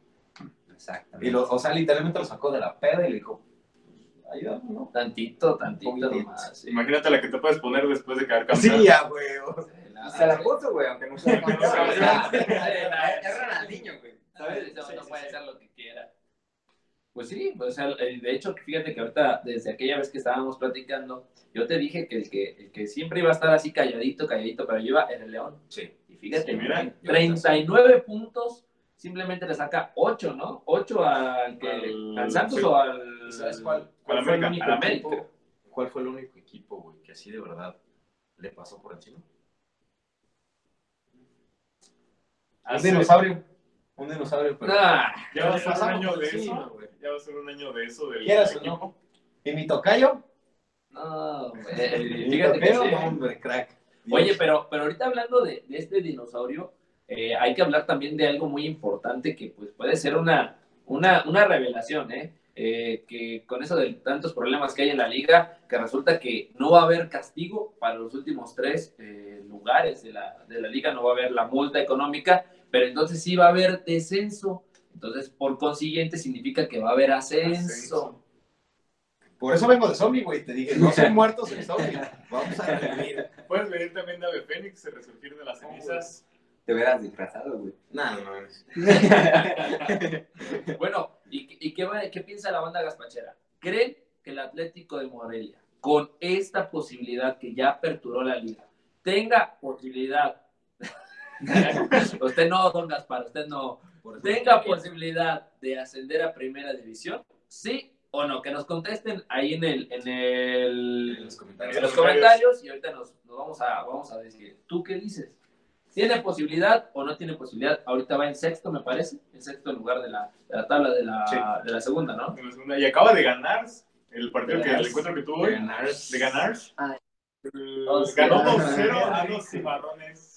Exactamente. Y lo, o sea, literalmente lo sacó de la peda y le dijo, ayúdame, ¿no? Tantito, tantito nomás. sí. Imagínate la que te puedes poner después de quedar campeón. Sí, ya, güey. Se la puso, güey, aunque no sea campeón. Es Ronaldinho, güey. ¿Sabes? ¿Sabes? No, no puede hacer lo que quiera. Pues sí, pues, o sea, eh, de hecho, fíjate que ahorita, desde aquella vez que estábamos platicando, yo te dije que el que, el que siempre iba a estar así calladito, calladito, pero lleva era el León. Sí. Y fíjate, Sí, mira, yo 39 puntos, simplemente le saca 8, ¿no? 8 al, que, Al- al Santos sí. o al... ¿Y sabes cuál, Al cuál fue el América. único Al América. equipo? ¿Cuál fue el único equipo, güey, que así de verdad le pasó por encima? Hace- dinosaurio. Un dinosaurio, pero... Ya va a ser un año de eso. güey. Ya va a ser un año de eso del ¿Quieras o no? ¿Y mi tocayo? no, güey, [LAUGHS] fíjate que sí. no, hombre, crack. Oye, pero, pero ahorita hablando de, de este dinosaurio, eh, hay que hablar también de algo muy importante que pues, puede ser una, una, una revelación, ¿eh? Eh, que con eso de tantos problemas que hay en la liga, que resulta que no va a haber castigo para los últimos tres eh, lugares de la, de la liga, no va a haber la multa económica, pero entonces sí va a haber descenso. Entonces, por consiguiente, significa que va a haber ascenso. Ascenso. Por eso vengo de zombie, güey. Te dije, no son [LAUGHS] muertos en zombie. Vamos a revivir. Puedes venir también de Ave Fénix, resurgir de las cenizas. Te hubieras disfrazado, güey. No, no. [LAUGHS] Bueno, ¿y, y qué, va- qué piensa la banda gaspachera? ¿Creen que el Atlético de Morelia, con esta posibilidad que ya aperturó la liga, tenga posibilidad? [LAUGHS] usted no, don Gaspar, usted no. Por ¿Tenga posibilidad de ascender a primera división? ¿Sí o no? Que nos contesten ahí en el, en el, En los comentarios. en los comentarios y ahorita nos, nos vamos, a, vamos a decir, ¿tú qué dices? ¿Tiene posibilidad o no tiene posibilidad? Ahorita va en sexto, me parece, en sexto lugar de la, de la tabla de la, Sí. de la segunda, ¿no? En la segunda. Y acaba de ganar el partido De que el encuentro que tuvo hoy. De ganar. De ganar. Ay. Ganó Ah. 2-0 a los cimarrones.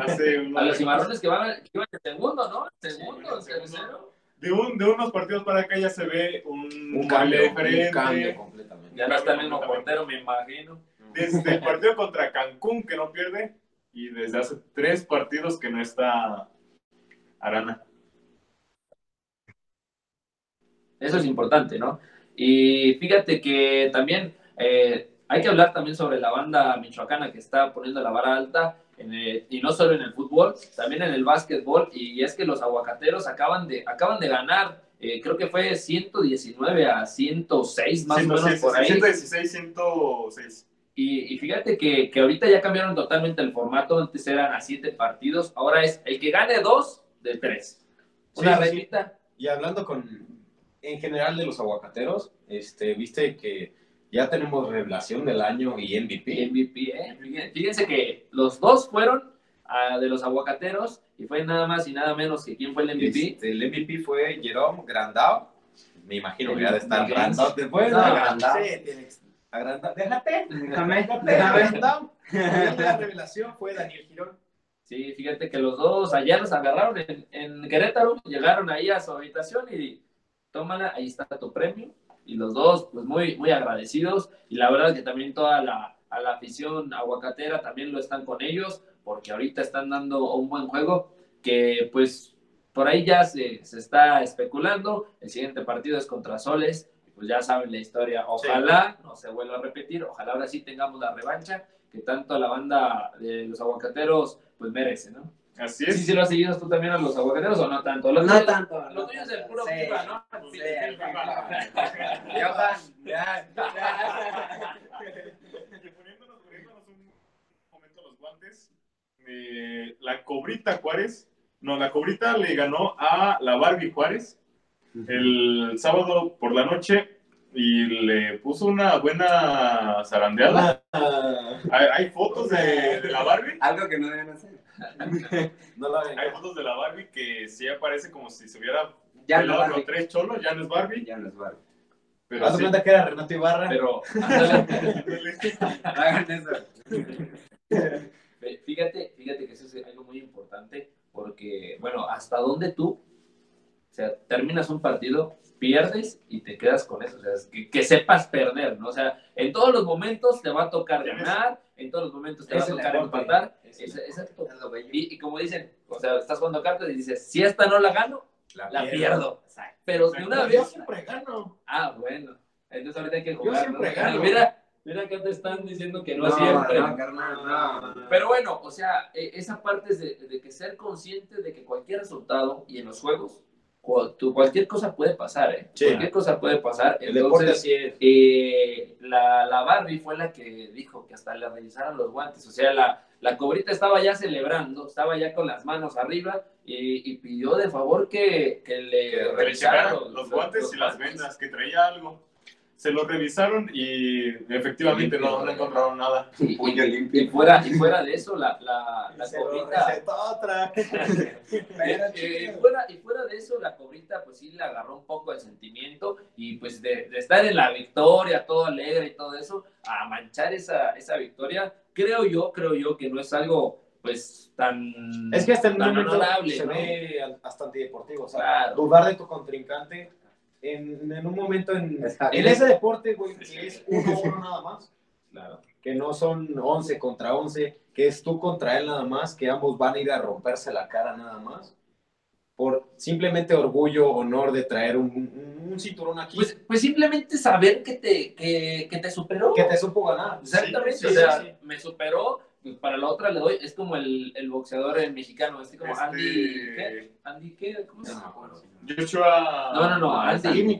Hace [LAUGHS] unos A los cimarrones que van, que iban en segundo, ¿no? Segundo, Sí, tercero. De, un, de unos partidos para acá ya se ve un, cambio, diferente. un cambio completamente. Ya no está el mismo portero, me imagino. Desde el [LAUGHS] partido contra Cancún que no pierde y desde hace tres partidos que no está Arana. Eso es importante, ¿no? Y fíjate que también eh, hay que hablar también sobre la banda michoacana que está poniendo la vara alta, el- y no solo en el fútbol, también en el básquetbol, y es que los aguacateros acaban de, acaban de ganar, eh, creo que fue 119 a 106 más o menos 106, por ahí. 116, 106. Y, y fíjate que, que ahorita ya cambiaron totalmente el formato, antes eran a siete partidos, ahora es el que gane dos de tres. Una Sí, sí, sí. Y hablando con, en general de los aguacateros, este, viste que ya tenemos revelación del año y MVP. MVP, ¿eh? Fíjense- que los dos fueron ah, de los aguacateros y fue nada más y nada menos que quién fue el MVP. Este, el MVP fue Jerome Grandao. Me imagino que ya de estar. Grandao después. No, ¿no? Grandao. Sí. Déjate. Déjame, déjame. Grandao. Y La [LAUGHS] revelación fue Daniel Girón. Sí, fíjate que los dos allá los agarraron en, en Querétaro, llegaron ahí a su habitación y tómala, ahí está tu premio. Y los dos, pues muy, muy agradecidos. Y la verdad que también toda la, a la afición aguacatera también lo están con ellos, porque ahorita están dando un buen juego que pues por ahí ya se, se está especulando. El siguiente partido es contra Soles. y Pues ya saben la historia. Ojalá no se vuelva a repetir. Ojalá ahora sí tengamos la revancha que tanto la banda de los aguacateros pues merece, ¿no? Así Sí, es. sí lo has seguido tú también a los aguacateros o no tanto. Los No tanto. Lo no tuyo es el puro Sí. FIFA, ¿no? Sí, Sí, el FIFA. Johan, ya, ya. Y poniéndonos, poniéndonos un momento los guantes, eh, la Cobrita Juárez, no, la Cobrita le ganó a la Barbie Juárez el sábado por la noche y le puso una buena zarandeada. Hay, hay fotos de, de la Barbie. Algo que no deben hacer. [LAUGHS] No la Hay fotos de la Barbie que sí aparece como si se hubiera Ya no pelado Barbie. con tres cholos, ya no es Barbie, Ya no es Barbie. pero sí. cuenta que era Renato Ibarra. Pero, ándale. [LAUGHS] Hagan eso. Fíjate, fíjate que eso es algo muy importante porque, bueno, hasta dónde tú, o sea, terminas un partido, pierdes y te quedas con eso, o sea, es que, que sepas perder, ¿no? O sea, en todos los momentos te va a tocar ganar, en todos los momentos te va a tocar empatar, exacto. Y, y como dicen, o sea, estás jugando cartas y dices, si esta no la gano, la pierdo. Pero de una Yo vez, siempre gano. ah, bueno, entonces ahorita hay que Yo jugar. siempre ¿no? gano. Mira, mira que te están diciendo que no, siempre. No, carnal, no. Pero bueno, o sea, e- esa parte es de, de que ser consciente de que cualquier resultado y en los juegos, cualquier cosa puede pasar, ¿eh? Sí. Cualquier cosa puede pasar. El deporte Entonces, así es. eh, la, la Barbie fue la que dijo que hasta le revisaron los guantes. O sea, la, la cobrita estaba ya celebrando, estaba ya con las manos arriba y, y pidió de favor que, que le Que revisaran los guantes y las vendas, que traía algo. Se lo revisaron y efectivamente no, no encontraron nada. [LAUGHS] Y, Puño y- limpio. y fuera, y fuera de eso, la, la, la Se cobrita. otra. [LAUGHS] Eh, y fuera, y fuera de eso, la cobrita, pues sí le agarró un poco el sentimiento y pues de, de estar en la victoria, todo alegre y todo eso, a manchar esa, esa victoria, creo yo, creo yo que no es algo pues tan, Es que hasta tan momento honorable, se ¿no? ve hasta antideportivo. O sea, Claro. dudar de tu contrincante en, en un momento en, en ese deporte, güey, que es uno a uno nada más. Claro. Que no son 11 contra 11, que es tú contra él nada más, que ambos van a ir a romperse la cara nada más. Por simplemente orgullo, honor de traer un, un- un cinturón aquí Pues, pues simplemente saber que te, que, que te superó. que te supo ganar. Exactamente, Sí, o sí, sea, sí. me superó, para la otra le doy, es como el, el boxeador eh, mexicano, este como Este- Andy, ¿qué? Andy, ¿qué? ¿Cómo se No llama? Joshua. No, no, no, Andy.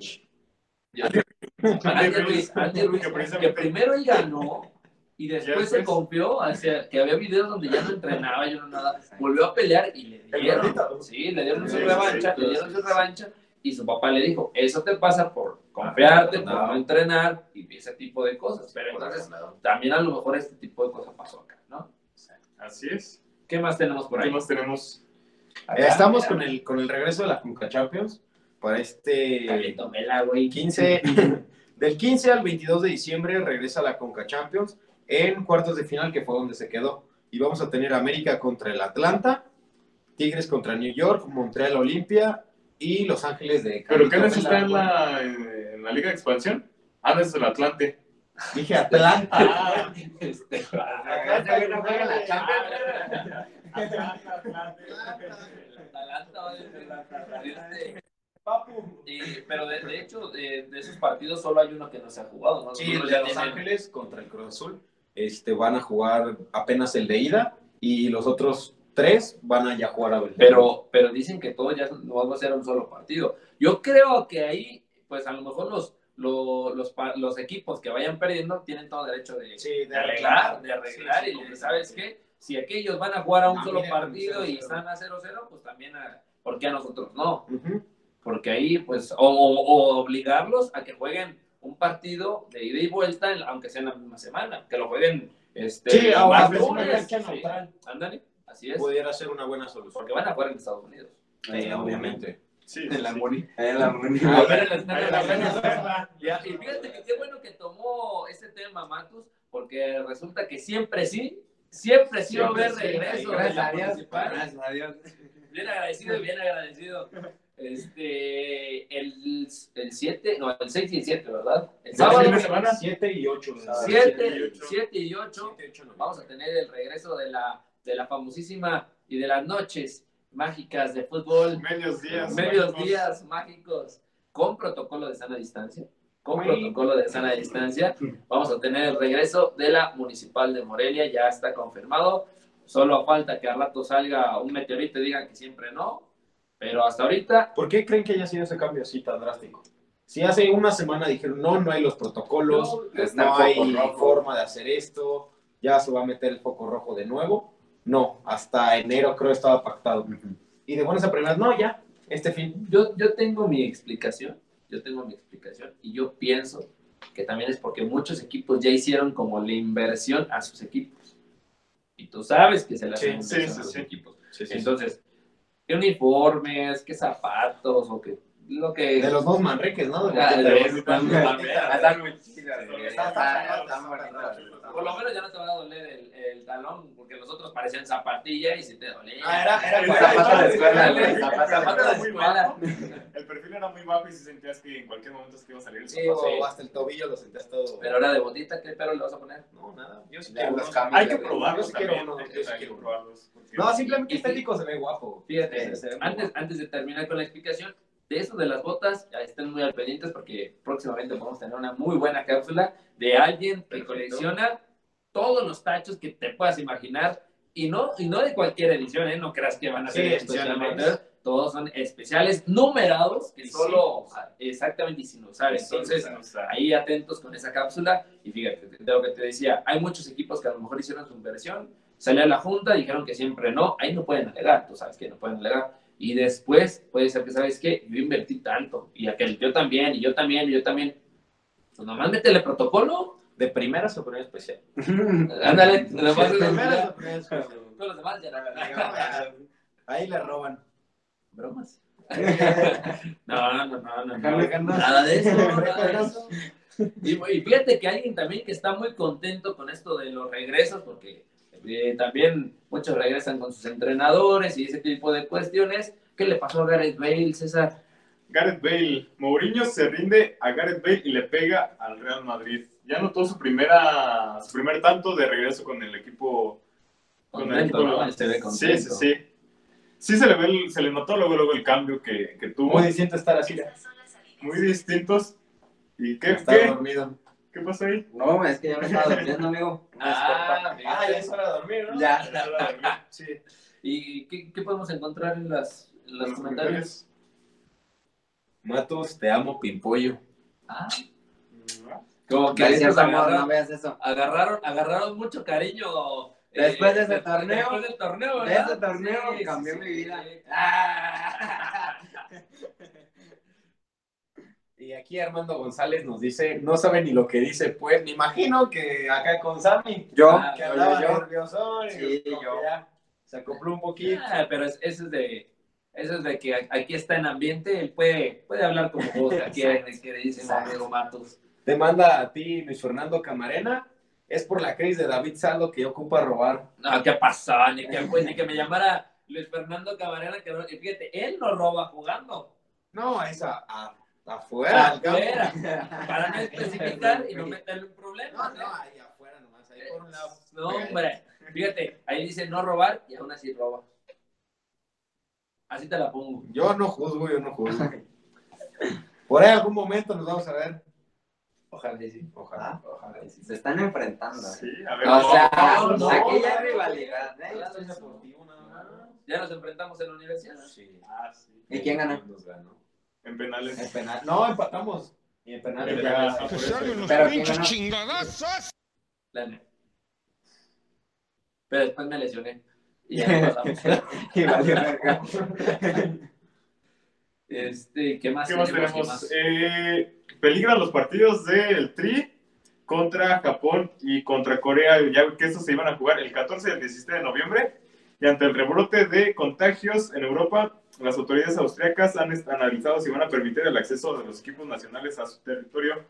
Andy Ruiz, Andy Ruiz, Que primero él ganó y después se confió, o sea, que había videos donde ya no entrenaba, yo no nada, volvió a pelear y le El dieron, sí, le dieron su revancha, le dieron su revancha y su papá le dijo, eso te pasa por confiarte, por no entrenar y ese tipo de cosas, pero entonces también a lo mejor este tipo de cosas pasó acá. Así es. ¿Qué más tenemos por ¿Qué ahí? más tenemos? Eh, Estamos con el, con el regreso de la Conca Champions para este Calentó Mela, güey. 15, [LAUGHS] del 15 al 22 de diciembre regresa la Conca Champions en cuartos de final, que fue donde se quedó. Y vamos a tener América contra el Atlanta, Tigres contra New York, Montreal Olimpia y Los Ángeles de ¿Pero qué está en la, en la Liga de Expansión? Ah, es el Atlante. Dije Atlanta. Este, no juega la Champions. y- pero de, de hecho, de, de esos partidos solo hay uno que no se ha jugado, ¿no? Sí, Los el de Los tienen- Ángeles contra el Cruz Azul. Este, van a jugar apenas el de ida y los otros tres van a ya jugar a ver. Pero, pero dicen que todo ya no va a ser un solo partido. Yo creo que ahí, pues a lo mejor los, los, los, pa- los equipos que vayan perdiendo tienen todo derecho de, Sí, de arreglar, de arreglar Sí, sí, y de. ¿sabes qué? Si aquellos van a jugar a un Ah, solo partido y 0-0. están a 0-0, pues también, a, ¿por qué a nosotros no? Ujú. Porque ahí, pues, o, o- obligarlos a que jueguen un partido de ida y vuelta, en- aunque sea en la misma semana, que lo jueguen este, Sí, ahora más es una lunes, cancha sí. neutral. Ándale, así es. Pudiera ser una buena solución. Porque van a jugar en Estados Unidos. Sí, obviamente. Sí, En la sí. Muni. En la Muni. A ver, en el- Ahí la ven. Ya, y fíjate que qué bueno que tomó ese tema, Matus, porque resulta que siempre sí, siempre sí va a haber regreso Gracias la a Dios. Gracias a Dios. Bien agradecido, bien agradecido. Este, el, el 7, no, el 6 y el 7, ¿verdad? El ¿El sábado, de semana? 7 y 8. 7, 7 y 8, vamos a tener el regreso de la, de la famosísima y de las noches mágicas de fútbol. Medios días. medios mágicos. días mágicos con protocolo de sana distancia. Con protocolo de sana distancia. Vamos a tener el regreso de la Municipal de Morelia, ya está confirmado. Solo falta que al rato salga un meteorito y digan que siempre no. Pero hasta ahorita, ¿Por qué creen que haya sido ese cambio así tan drástico? Si hace una semana dijeron, no, no hay los protocolos, No, está no hay rojo. forma de hacer esto, ya se va a meter el foco rojo de nuevo. No, hasta enero creo estaba pactado. Y de buenas a primeras, no, ya, este fin. yo, yo tengo mi explicación. Yo tengo mi explicación. Y yo pienso que también es porque muchos equipos ya hicieron como la inversión a sus equipos. Y tú sabes que se le hacen Sí, sí, a sí, sus sí. equipos. Entonces, ¿qué uniformes, qué zapatos o qué lo que... De los dos Manriques, ¿no? De los-. Están muy chidas. Por lo menos ya no te va a doler el, el talón, porque los otros parecían zapatilla y si te dolía. Ah, era, era zapato de escuela, el güey, perfil- zapato de zapato era muy escuela. El perfil era muy bajo y si sentías que en cualquier momento se te iba a salir el Sí, zapato. o hasta el tobillo lo sentías todo. Pero ahora de botita, ¿qué pero le vas a poner? No, nada. Yo sí quiero los uno. cambios. Hay que probarlos también. No, simplemente estético se ve guapo. Fíjate, antes de terminar con la explicación, de eso de las botas, ya estén muy al pendientes porque próximamente vamos a tener una muy buena cápsula de alguien que Perfecto. colecciona todos los tachos que te puedas imaginar y no, y no de cualquier edición, ¿eh? no creas que van a ser Sí, especialmente. Todos son especiales, numerados, que solo exactamente y sin usar. Entonces, sea, ahí atentos con esa cápsula. Y fíjate, de lo que te decía, hay muchos equipos que a lo mejor hicieron su inversión, salió a la junta, dijeron que siempre no, ahí no pueden alegar, tú sabes que no pueden alegar. Y después puede ser que, ¿sabes qué? Yo invertí tanto, y aquel, yo también, y yo también, y yo también. Pues nomás métele protocolo, De primera o [LAUGHS] primera especial. ándale, nomás De primera o primera especial. todos los demás ya no. Ahí le roban. bromas. [LAUGHS] No, no, no, no. Nada de eso, nada de eso. Y, y fíjate que alguien también que está muy contento con esto de los regresos, porque eh, también muchos regresan con sus entrenadores y ese tipo de cuestiones. ¿Qué le pasó a Gareth Bale, César? Gareth Bale. Mourinho se rinde a Gareth Bale y le pega al Real Madrid. Ya anotó su primera su primer tanto de regreso con el equipo. Con el equipo ¿no? Se ve sí, contento. sí, sí. Sí se le, ve el- se le notó luego, luego el cambio que, que tuvo. Muy Muy, distinto estar así. distintos. ¿Y qué, qué, dormido. Qué pasó ahí? No, es que ya me estaba durmiendo, amigo. [LAUGHS] Ah, Ah, ya es hora de dormir, ¿no? Ya. Sí. [LAUGHS] ¿Y qué, qué podemos encontrar en, las, en los Los comentarios? Matos, te amo, pimpollo. Ah, comentarios. como que Gracias, amor, no veas eso. agarraron, agarraron mucho cariño. eh, Después de ese torneo, Después del torneo, De ¿verdad? ese torneo Sí, cambió sí, mi vida. sí. Ah. [LAUGHS] Y aquí Armando González nos dice, no sabe ni lo que dice, pues me imagino que acá con Sammy, Yo, Ah, que yo, andaba yo. nervioso y Sí, yo. ya se acopló un poquito. Ah, pero es- eso es de eso es de que aquí está en ambiente, él puede, puede hablar como vos, aquí que le dicen Exacto. amigo Matos. Te manda a ti Luis Fernando Camarena, es por la crisis de David Saldo que ocupa robar. No, ¿qué pasó? Ni que, pues, ni que me llamara Luis Fernando Camarena, que fíjate, él no roba jugando. No, esa a- afuera. Para no especificar y no [LAUGHS] meterle un problema. No, no, ahí afuera nomás, ahí por un lado. No, hombre. Fíjate, ahí dice no robar y aún así roba. Así te la pongo. Yo no juzgo, yo no juzgo. Por ahí algún momento nos vamos a ver. Ojalá y sí. Ojalá. Ojalá y sí. Se están enfrentando. Sí, a ver. O sea, no, no, aquí ya hay rivalidad. ¿eh? Ya nos enfrentamos en la universidad. Sí. Ah, sí. ¿Y quién ganó? Nos ganó. En penales. En penal. No, empatamos. Y en penales En ya. que salen unos Pero pinches chingadazos. Pero después me lesioné. Y ya no pasamos. [LAUGHS] Y valió verga. Este, ¿qué más ¿Qué más tenemos? ¿Qué tenemos? más? Eh, peligran los partidos del Tri contra Japón y contra Corea, ya que estos se iban a jugar el 14 y el 17 de noviembre. Y ante el rebrote de contagios en Europa, las autoridades austriacas han analizado si van a permitir el acceso de los equipos nacionales a su territorio.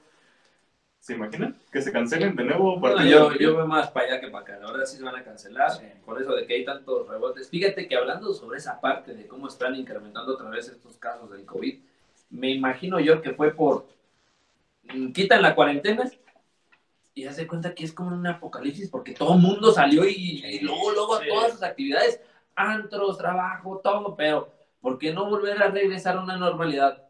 ¿Se imaginan? Que se cancelen de nuevo No, yo, yo veo más para allá que para acá. La verdad sí se van a cancelar. Por eso de que hay tantos rebotes. Fíjate que hablando sobre esa parte de cómo están incrementando otra vez estos casos del COVID, me imagino yo que fue por. mm, Quitan la cuarentena y hace cuenta que es como un apocalipsis porque todo el mundo salió y, y luego, luego Sí. todas sus actividades, antros, trabajo, todo, pero ¿por qué no volver a regresar a una normalidad?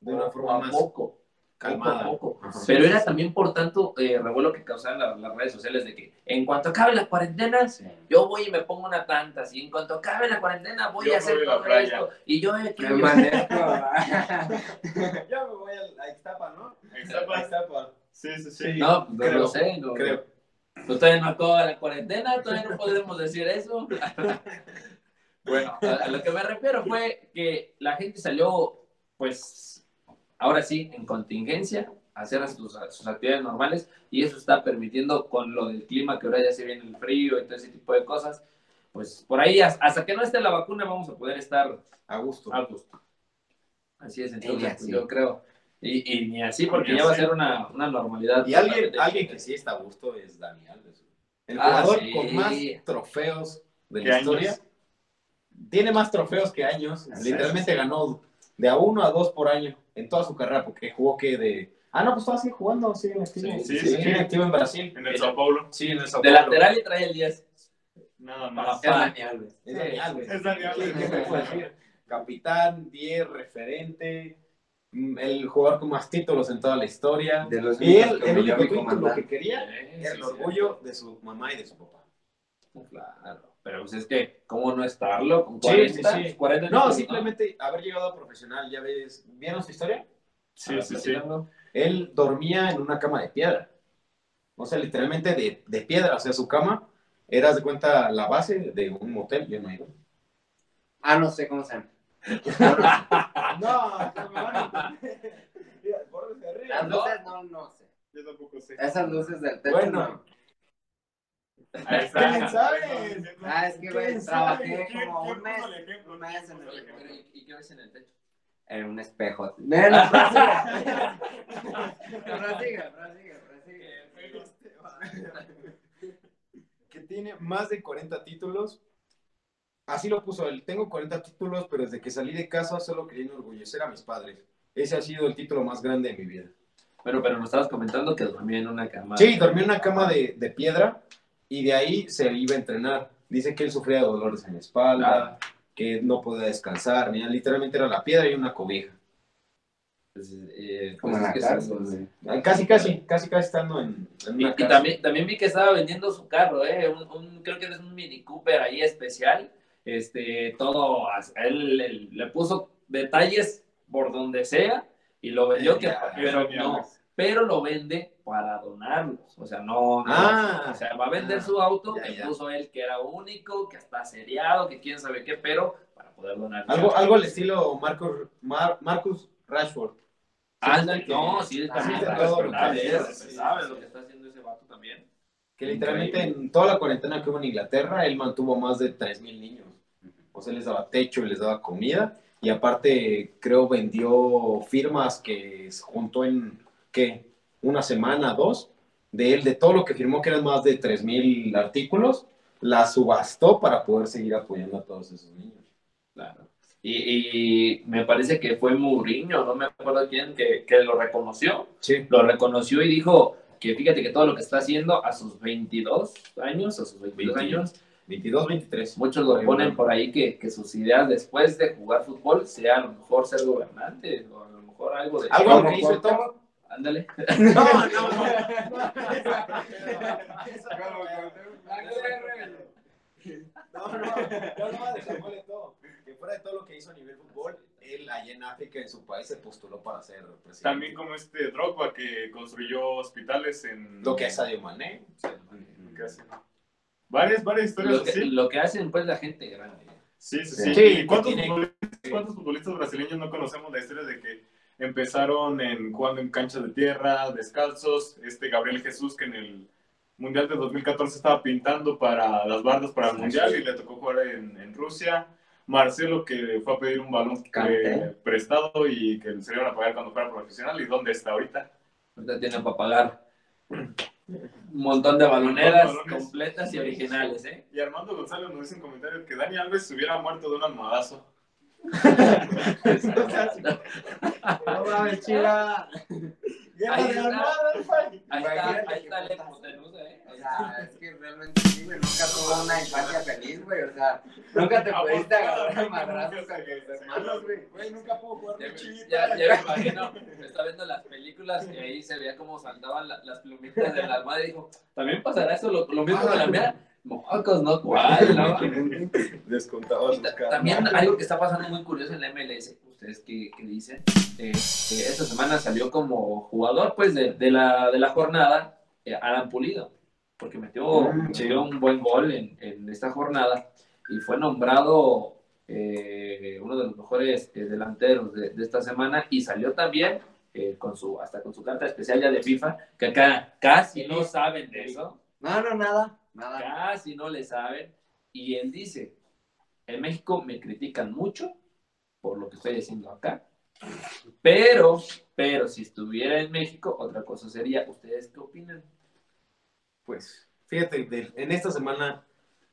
De una forma a más poco, calmada. poco a poco. Pero era también por tanto eh, revuelo que causaban la- las redes sociales de que en cuanto acabe la cuarentena, yo voy y me pongo una tanta, y en cuanto acabe la cuarentena voy Yo a hacer voy a la todo esto, y yo aquí Me. [LAUGHS] [LAUGHS] Ya me voy a Ixtapa, ¿no? Ixtapa. Ixtapa. Sí, sí, sí. No, pues, no Creo, lo sé, no, Creo. Pues todavía no acaba la cuarentena, todavía no podemos decir eso. [LAUGHS] bueno, a, a lo que me refiero fue que la gente salió, pues, ahora sí, en contingencia, a hacer sus, sus actividades normales y eso está permitiendo con lo del clima que ahora ya se viene el frío y todo ese tipo de cosas, pues por ahí, has- hasta que no esté la vacuna, vamos a poder estar A gusto. a gusto. Así es, entonces, así. yo creo. Y, y ni así, porque Ni ya va a ser una, una normalidad. Y alguien, alguien que sí está a gusto es Dani Alves. El Ah, jugador sí. con más trofeos de ¿Qué la años? historia. Tiene más trofeos que años. Literalmente ganó de a uno a dos por año en toda su carrera, porque jugó que de. Ah, no, pues estaba así jugando, sí, en activo. Sí, sí, Sí, sí. en activo en Brasil. En el Sao Paulo. Sí, en el Sao De Paulo. lateral y trae el 10. Nada más. Es Dani Alves. Es Dani Alves. Es Dani Alves. Sí, ¿qué te puedo decir? Capitán, 10, referente, el jugador con más títulos en toda la historia. De los Y él, el único título que quería Sí, era el sí, orgullo de su mamá y de su papá. Claro, pero pues es que, ¿cómo no estarlo? Con Sí, 40, sí, sí. 40 No, simplemente haber llegado a profesional, ya ves, ¿vieron su historia? Sí, sí, sí. Él dormía en una cama de piedra. O sea, literalmente de, de piedra. O sea, su cama era, de cuenta, la base de un motel. Yo no he ido. Ah, no sé cómo se llama. [LAUGHS] No, no me van a... Mira, arriba. Las luces no, no sé. Yo tampoco sé. Esas luces del techo Bueno. no. Ahí está. ¿Quién sabe? Ah, es que, güey, ¿Quién trabajé ¿Quién- como un mes, un mes en el Pero, ¿y- ¿Y qué ves en el techo? En un espejo. [LAUGHS] No, prosigue. [LAUGHS] Prosigue, prosigue, prosigue. que tiene más de 40 títulos. Así lo puso él. Tengo 40 títulos, pero desde que salí de casa solo quería enorgullecer a mis padres. Ese ha sido el título más grande de mi vida. Pero, pero nos estabas comentando que dormía en una cama. Sí, dormí en una cama de, de piedra y de ahí se iba a entrenar. Dice que él sufría de dolores en la espalda, Ah, que no podía descansar, ni nada. literalmente era la piedra y una cobija. pues, eh, pues es que son- güey. Casi, casi, casi, casi estando en, en Y, una y también, también vi que estaba vendiendo su carro, ¿eh? Un, un- creo que es un Mini Cooper ahí especial. Este, todo, él, él le puso detalles por donde sea y lo vendió, que, pero no, pero lo vende para donarlos. O sea, no, no, Ah. o sea, va a vender Ah, su auto ya, que ya. puso él que era único, que está seriado, que quién sabe qué, pero para poder donar. Algo, algo al estilo Marcus, Mar- Marcus Rashford. No, sí, sí, también está todo lo que ¿eh? hace, sí, Sabe sí. lo que está haciendo ese vato también. Que literalmente Increíble. en toda la cuarentena que hubo en Inglaterra, él mantuvo más de 3.000 niños. O sea, les daba techo y les daba comida. Y aparte, creo, vendió firmas que se juntó en, ¿qué? Una semana, dos, de él, de todo lo que firmó, que eran más de 3.000 artículos, la subastó para poder seguir apoyando a todos esos niños. Claro. Y, y me parece que fue Mourinho, no me acuerdo quién, que, que lo reconoció. Sí. Lo reconoció y dijo que fíjate que todo lo que está haciendo a sus 22 años, a sus 22 20. años, 22, 23. muchos lo ponen por ahí que, que sus ideas después de jugar fútbol sea a lo mejor ser gobernante o a lo mejor algo de... Algo que hizo todo. Ándale. [LAUGHS] No, no, no. No, no, no, no, desacuele todo. Que fuera de todo lo que hizo a nivel fútbol, él allá en África, en su país, se postuló para ser presidente. También como este Drogba que construyó hospitales en... Lo que es Sadio Mané. Lo que hace. Varias, varias historias Lo que, así. lo que hacen pues la gente grande. Sí, sí, sí. Sí, ¿Y cuántos, tiene- futbolistas, cuántos futbolistas brasileños no conocemos la historia de que empezaron en, jugando en canchas de tierra, descalzos? Este Gabriel Jesús que en el Mundial de 2014 estaba pintando para las bardas para el Sí, Mundial sí. y le tocó jugar en, en Rusia. Marcelo que fue a pedir un balón eh, prestado y que se le iban a pagar cuando fuera profesional. ¿Y dónde está ahorita? Ahorita tienen para pagar un montón de baloneras montón de completas y originales, ¿eh? Y Armando González nos dice en comentarios que Dani Alves se hubiera muerto de un almohadazo. [LAUGHS] No mames, chiva. Ahí está. Ahí está, ahí está la hipotenusa, ¿eh? O sea, es que realmente sí, güey. Nunca tuvo una infancia feliz, güey. O sea, nunca te pudiste agarrar a madrazos tus hermanos, güey. Güey, nunca puedo jugar Ya, chivita. ya, ya me imagino, está viendo las películas y ahí se veía cómo saltaban la- las plumitas de la almohada y dijo, ¿también pasará eso lo, lo mismo con la mía? Mocos, ¿no? ¿Cuál? [LAUGHS] ¿no? También algo que está pasando muy curioso en la MLS, ¿ustedes qué, qué dicen? Eh, que esta semana salió como jugador pues de, de la, de la jornada eh, Alan Pulido, porque metió, Mm, metió un buen gol en, en esta jornada y fue nombrado eh, uno de los mejores eh, delanteros de, de esta semana y salió también eh, con su, hasta con su carta especial ya de FIFA, que acá casi no saben de eso. No, no, nada. Nada. Casi no le saben. Y él dice, en México me critican mucho por lo que estoy haciendo acá. Pero, pero si estuviera en México, otra cosa sería, ¿ustedes qué opinan? Pues, fíjate, de- en esta semana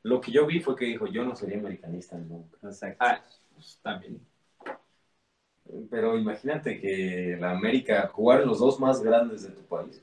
lo que yo vi fue que dijo, yo no sería americanista nunca. Exacto. Ah, pues, también. Pero imagínate que la América jugaron los dos más grandes de tu país.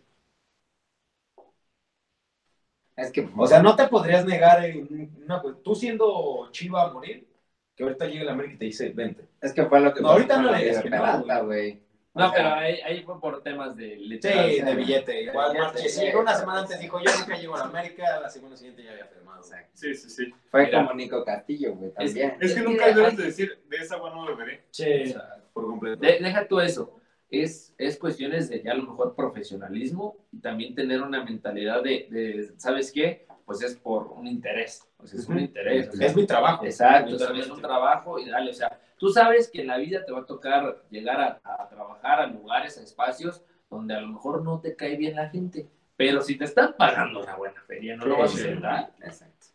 Es que, O sea, no te podrías negar en una, tú siendo chiva a morir, que ahorita llegue la América y te dice, vente. Es que fue lo que No, ahorita no le Peralta, güey. No, O pero ahí, ahí fue por temas de Sí, literal. de billete. Igual sí. una semana antes dijo, yo nunca llego a la América, la semana siguiente ya había firmado. Exacto. Sí, sí, sí. Fue Mira. como Nico Castillo, güey, también. Es que Es nunca que debes hay- de decir, de esa agua no beberé. O Sí, sea, por completo. de- deja tú eso. Es, es cuestiones de ya a lo mejor profesionalismo y también tener una mentalidad de, de, ¿sabes qué? Pues es por un interés. O sea, es un interés. o sea, Es mi trabajo. Exacto, o sea, es un trabajo y dale, o sea, tú sabes que en la vida te va a tocar llegar a, a trabajar a lugares, a espacios donde a lo mejor no te cae bien la gente, pero si te están pagando una buena feria, no lo vas a Sí. aceptar. Exacto.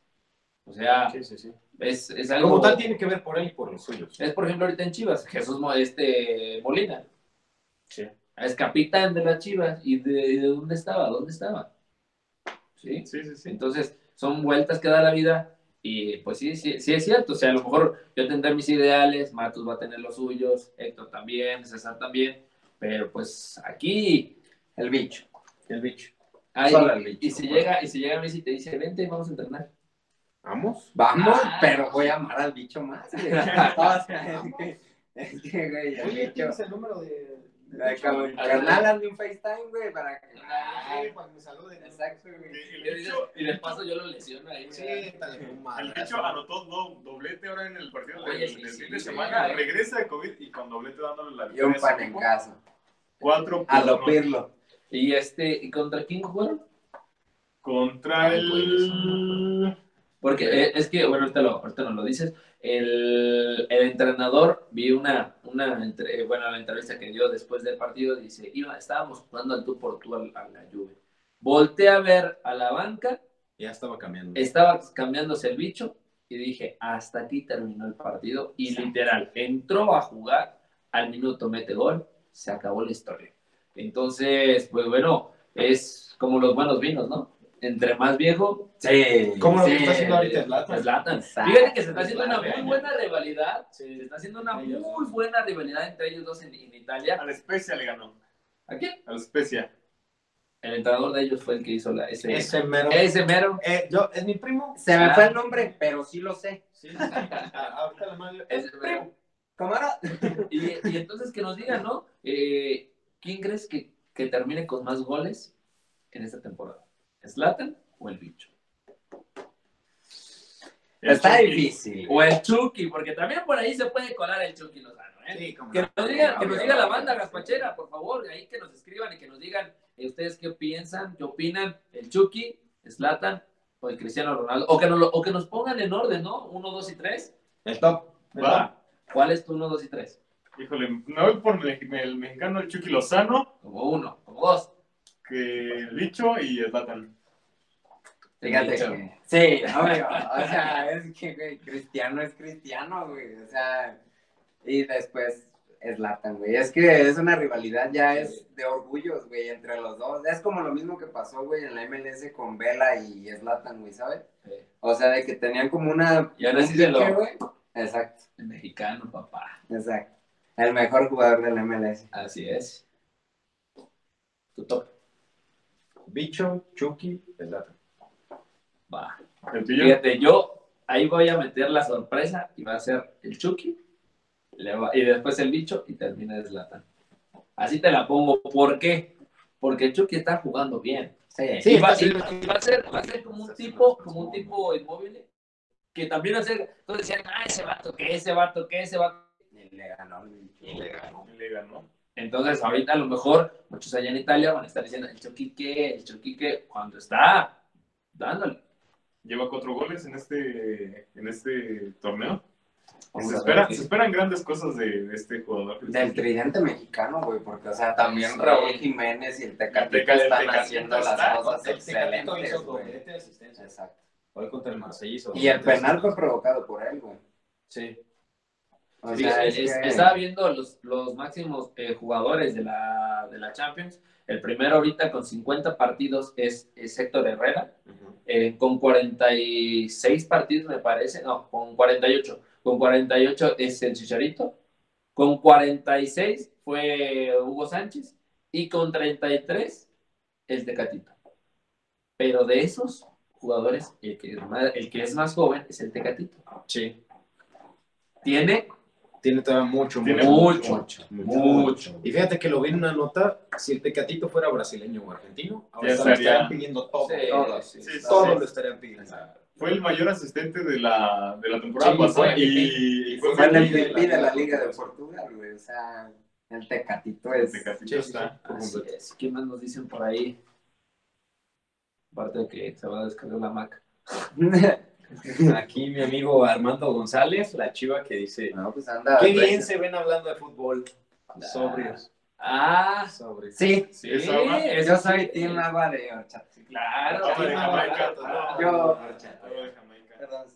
O sea, Sí, sí, sí. es, es algo... Como tal, tiene que ver por él y por los suyos. Es por ejemplo ahorita en Chivas, Jesús este Molina. Sí. Es capitán de las Chivas. ¿Y de, y de dónde estaba? ¿Dónde estaba? ¿Sí? Sí, sí, sí. Entonces, son vueltas que da la vida. Y pues sí, sí, sí es cierto. O sea, a lo mejor yo tendré mis ideales, Matus va a tener los suyos, Héctor también, César también. Pero pues aquí, El bicho. El bicho. Solo el bicho. y si llega, y si llega Messi y te dice, vente, vamos a entrenar. ¿Vamos? Vamos, Ah. pero voy a amar al bicho más, güey. O sea, es que, es que, güey, el Oye, bicho... ¿tienes el número de...? Carnal, hazme un FaceTime, güey, para que... Para que me saluden. Exacto, güey. Y de paso yo lo lesiono ahí. Sí, dale, un el bicho anotó do- doblete ahora en el partido del, Oye, sí, del sí, fin de semana. Regresa de COVID y con doblete dándole la Y un victoria a su pan en casa. Cuatro A lo pirlo. Y este, ¿y contra quién jugaron? Contra Ay, el. Porque eh, es que, bueno, ahorita, lo, ahorita nos lo dices, el, el entrenador, vi una, una entre- bueno, la entrevista que dio después del partido, dice, iba, estábamos jugando al tú por tú al- a la Juve. Volté a ver a la banca, Ya estaba cambiando. estaba cambiándose el bicho y dije, hasta aquí terminó el partido. Y literal, entró a jugar, al minuto mete gol, se acabó la historia. Entonces, pues bueno, es como los buenos vinos, ¿no? Entre más viejo, Sí. ¿Cómo lo que está haciendo ahorita Zlatan? Zlatan. Fíjate que se está haciendo una muy buena rivalidad. Sí. Se está haciendo una Ellos muy dos. buena rivalidad entre ellos dos en, en Italia. A la Especia le ganó. ¿A quién? A la Especia. El entrenador de ellos fue el que hizo la, ese, ese, Ese mero. mero. Eh, yo, ¿Es mi primo? Se me Ah. fue el nombre, pero sí lo sé. Sí, sí, sí. Ah, Ahorita la madre. Ese mero. ¿Cómo era? [LAUGHS] Y, y entonces que nos digan, ¿no? Eh, ¿Quién crees que, que termine con más goles en esta temporada? ¿Slatan o el bicho? El Está Chucky. difícil. O el Chucky, porque también por ahí se puede colar el Chucky Lozano, ¿eh? Sí, como Que no. nos diga, que nos diga la banda gaspachera, por favor, ahí que nos escriban y que nos digan eh, ustedes qué piensan, qué opinan, el Chucky, Slatan o el Cristiano Ronaldo, o que, nos, lo- o que nos pongan en orden, ¿no? Uno, dos y tres. El top. Va. ¿Cuál es tu uno, dos y tres? Híjole, me voy por el, el mexicano, el Chucky Lozano, Como uno, como dos. que el bicho y el Zlatan. Fíjate que... Sí, obvio. O sea, es que, güey, cristiano es cristiano, güey. O sea, y después es Latan, güey. Es que es una rivalidad, ya es de orgullos, güey, entre los dos. Es como lo mismo que pasó, güey, en la MLS con Vela y Slatan, güey, ¿sabes? O sea, de que tenían como una... Y ahora sí se lo- güey. Exacto, el mexicano, papá. exacto. El mejor jugador del MLS. Así es. Tu top. Bicho, Chucky, Zlatan. Va. El tuyo. Fíjate, yo ahí voy a meter la sorpresa y va a ser el Chucky le va- y después el bicho y termina Zlatan. Así te la pongo. ¿Por qué? Porque el Chucky está jugando bien. Sí. Sí, y, va, y y a ser, va a ser como un tipo, como un tipo inmóvil que también hace, entonces decían, ah, ese vato, que ese vato, que ese vato. Y le ganó el bicho. Y le ganó. Le ganó. Entonces, ahorita a lo mejor muchos allá en Italia van a estar diciendo, el Chucky que, el Chucky que, cuando está dándole. Lleva cuatro goles en este, en este torneo. Se, espera- esperan grandes cosas de, de este jugador. Del tridente mexicano, güey, porque, o sea, también Sí. Raúl Jiménez y el Tecatito El Teca- el están Tecatito haciendo está- las cosas El excelentes, hizo güey. doblete de asistencia. Exacto. Hoy contra el Marsella hizo Y el penal fue provocado por él, güey. Sí. O Sí, sea, es- es es- que- Estaba viendo los, los máximos eh, jugadores de la, de la Champions. El primero ahorita con 50 partidos es, es Héctor Herrera, eh, con 46 partidos me parece, no, con 48. Con 48 es el Chicharito, con 46 fue Hugo Sánchez y con 33 el Tecatito. Pero de esos jugadores, el que es más, el que es más joven es el Tecatito. Sí. Tiene Tiene todavía mucho, Tiene mucho, mucho. mucho. Y fíjate que lo vi en una nota, si el Tecatito fuera brasileño o argentino, ahora lo estaría- estarían pidiendo todo. Sí, todo, sí, sí, todo sí. lo estarían pidiendo. Fue el mayor asistente de la, de la temporada Sí, pasada fue y, y fue Fue el MVP la de la Liga de Portugal, güey. O sea, el Tecatito es. Tecatito Sí, sí, está. Así es. ¿Qué más nos dicen por ahí? Aparte de que se va a descargar la Mac. [LAUGHS] [LAUGHS] Aquí mi amigo Armando González, la chiva que dice, no, pues anda. qué bien se ven hablando de fútbol. Sobrios. Ah, Sobrios. Sí, sí, eso yo sí. soy Team Agua de Horchata. Claro, Agua de sí, Jamaica. claro. Yo- de Jamaica. Perdón.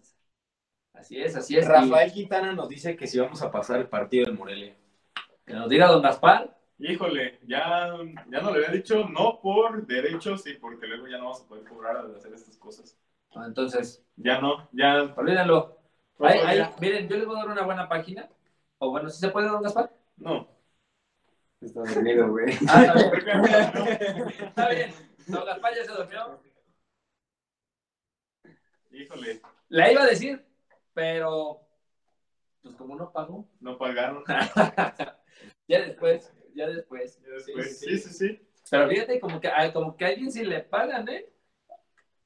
Así es, así es. Rafael Quintana nos dice que si vamos a pasar el partido del Morelia. Que nos diga don Gaspar. Híjole, ya, ya no le había dicho, no por derechos y porque luego ya no vamos a poder cobrar al hacer estas cosas. Entonces, Ya no, ya. olvídenlo. Ahí- ahí, ya. miren, yo les voy a dar una buena página. O bueno, si se puede, don Gaspar. No. Está dormido, güey. [LAUGHS] Ah, está bien. Está bien. Don Gaspar ya se durmió. Híjole, La iba a decir, pero pues como no pagó, no pagaron. [LAUGHS] ya después, ya después. Ya después. Sí, Sí, sí, sí. Pero fíjate como que, como que a alguien sí le pagan, ¿eh?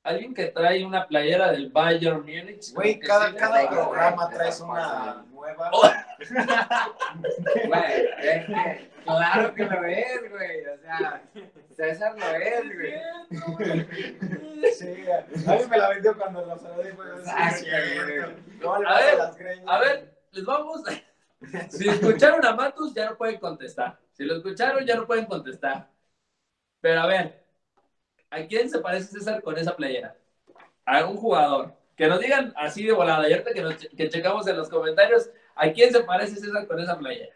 Alguien que trae una playera del Bayern Múnich. Güey, cada, sí programa traes pasa, una nueva. [LAUGHS] Güey, es que, claro que lo es, güey. O sea, César lo es, güey. Sí, a mí me la vendió cuando lo saludé. güey. Güey. Le A ver. A ver, les vamos. Si escucharon a Matus, ya no pueden contestar. Si lo escucharon, ya no pueden contestar. Pero a ver, ¿a quién se parece César con esa playera? A un jugador. Que nos digan así de volada. Y ahorita que, nos que checamos en los comentarios, ¿a quién se parece César con esa playera?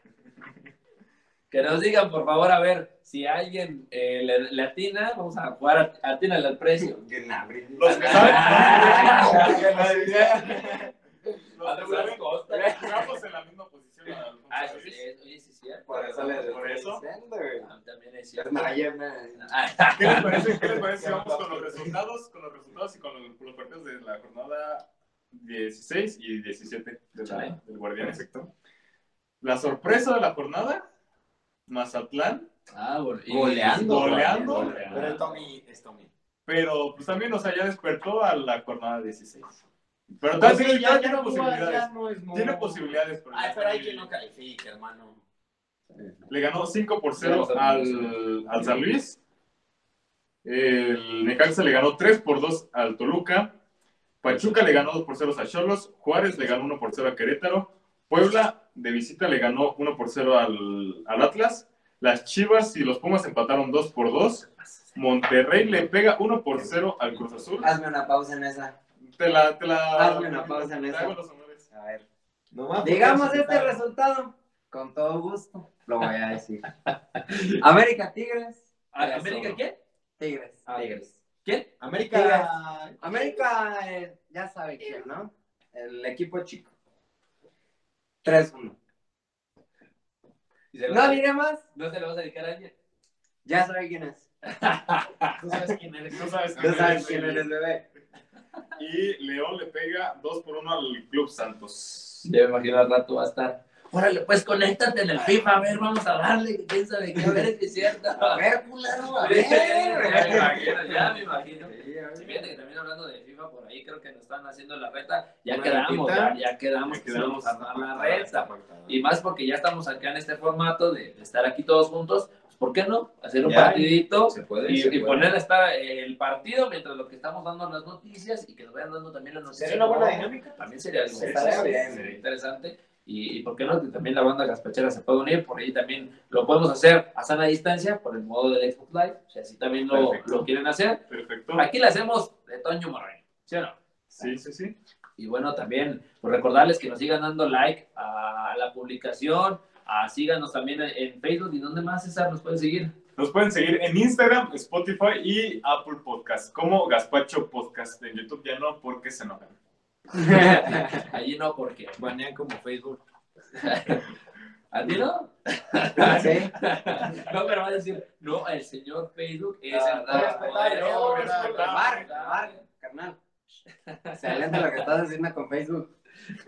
Que nos digan, por favor, a ver si alguien eh, le, le atina. Vamos a jugar a, atínale al precio. [LAUGHS] Los que saben. Los que saben. Jugamos en la misma posición. Alfonso eso Davis. Sí, es- oye, sí, cierto. Por eso le Por eso. diciendo, güey. Ah, También es cierto. Me- [LAUGHS] ¿Qué les parece? ¿Qué les [LAUGHS] parece vamos con los resultados, con los resultados y con los, con los partidos de la jornada 16 y 17 de la- Chale. del Guardián Efecto? La sorpresa de la jornada, Mazatlán, Ah, Goleando. Goleando. Pero Tommy es Tommy. pero pues también, o sea, ya despertó a la jornada 16. Pero Pues también sí, ya, ya, tiene no, posibilidades. ya no es Tiene posibilidades. Pero, Ay, pero hay quien no califica, hermano. Le ganó 5 por 0 Sí, al, al San Luis. El Necaxa le ganó 3 por 2 al Toluca. Pachuca le ganó 2 por 0 a Cholos. Juárez le ganó 1 por 0 a Querétaro. Puebla de visita le ganó 1 por 0 al, al Atlas. Las Chivas y los Pumas empataron 2 por 2. Monterrey le pega 1 por 0 al Cruz Azul. Hazme una pausa en esa. Te la, te la, Hazme una pausa en te eso. hago los honores. A ver. Nomás porque Digamos este quitaron. resultado. Con todo gusto. Lo voy a decir. [LAUGHS] América Tigres. ¿A- Eso. ¿América qué? Tigres. Ah, Tigres. ¿Quién? América. América, eh, ya sabe quién, ¿no? El equipo chico. 3-1. ¿Y se lo- No diré más. ¿No se lo vas a dedicar a alguien? Ya sabe quién es. [LAUGHS] Tú sabes quién eres. Tú sabes Tú sabes quién quién eres. eres, bebé. [LAUGHS] Y León le pega 2 por 1 al Club Santos. Ya me imagino al rato va a estar. Órale, pues conéctate en el FIFA, a ver, vamos a darle, que quién sabe qué, a ver si es cierto. [LAUGHS] A ver, culero, a Ya me ver. imagino, ya me imagino. Sí, fíjate que también hablando de FIFA por ahí, creo que nos están haciendo la reta. Ya quedamos, ya, ya quedamos, Ya que quedamos. vamos a armar la reta. Y más porque ya estamos acá en este formato de, de estar aquí todos juntos, ¿por qué no? Hacer un Ya, partidito Se puede. y, se y poner a estar el partido mientras lo que estamos dando las noticias y que nos vayan dando también las noticias. Sería una buena dinámica. También sería algo sería interesante. Y, y por qué no, que también la banda Gaspachera se puede unir, por ahí también lo podemos hacer a sana distancia por el modo del Xbox Live, o sea, si también lo, Perfecto. lo quieren hacer. Perfecto. Aquí le hacemos de Toño Moreno, ¿sí o no? Sí, sí, sí. Y bueno, también pues recordarles que nos sigan dando like a la publicación, síganos también en Facebook. ¿Y dónde más, César, nos pueden seguir? Nos pueden seguir en Instagram, Spotify y Apple Podcast, como Gaspacho Podcast. En YouTube ya no, porque se enojan. [LAUGHS] Allí no, porque. Banean como Facebook. [LAUGHS] ¿A ti no? Sí. [LAUGHS] No, pero va a decir, no, el señor Facebook es Ah, el no, carnal. Se alienta lo que estás haciendo con Facebook.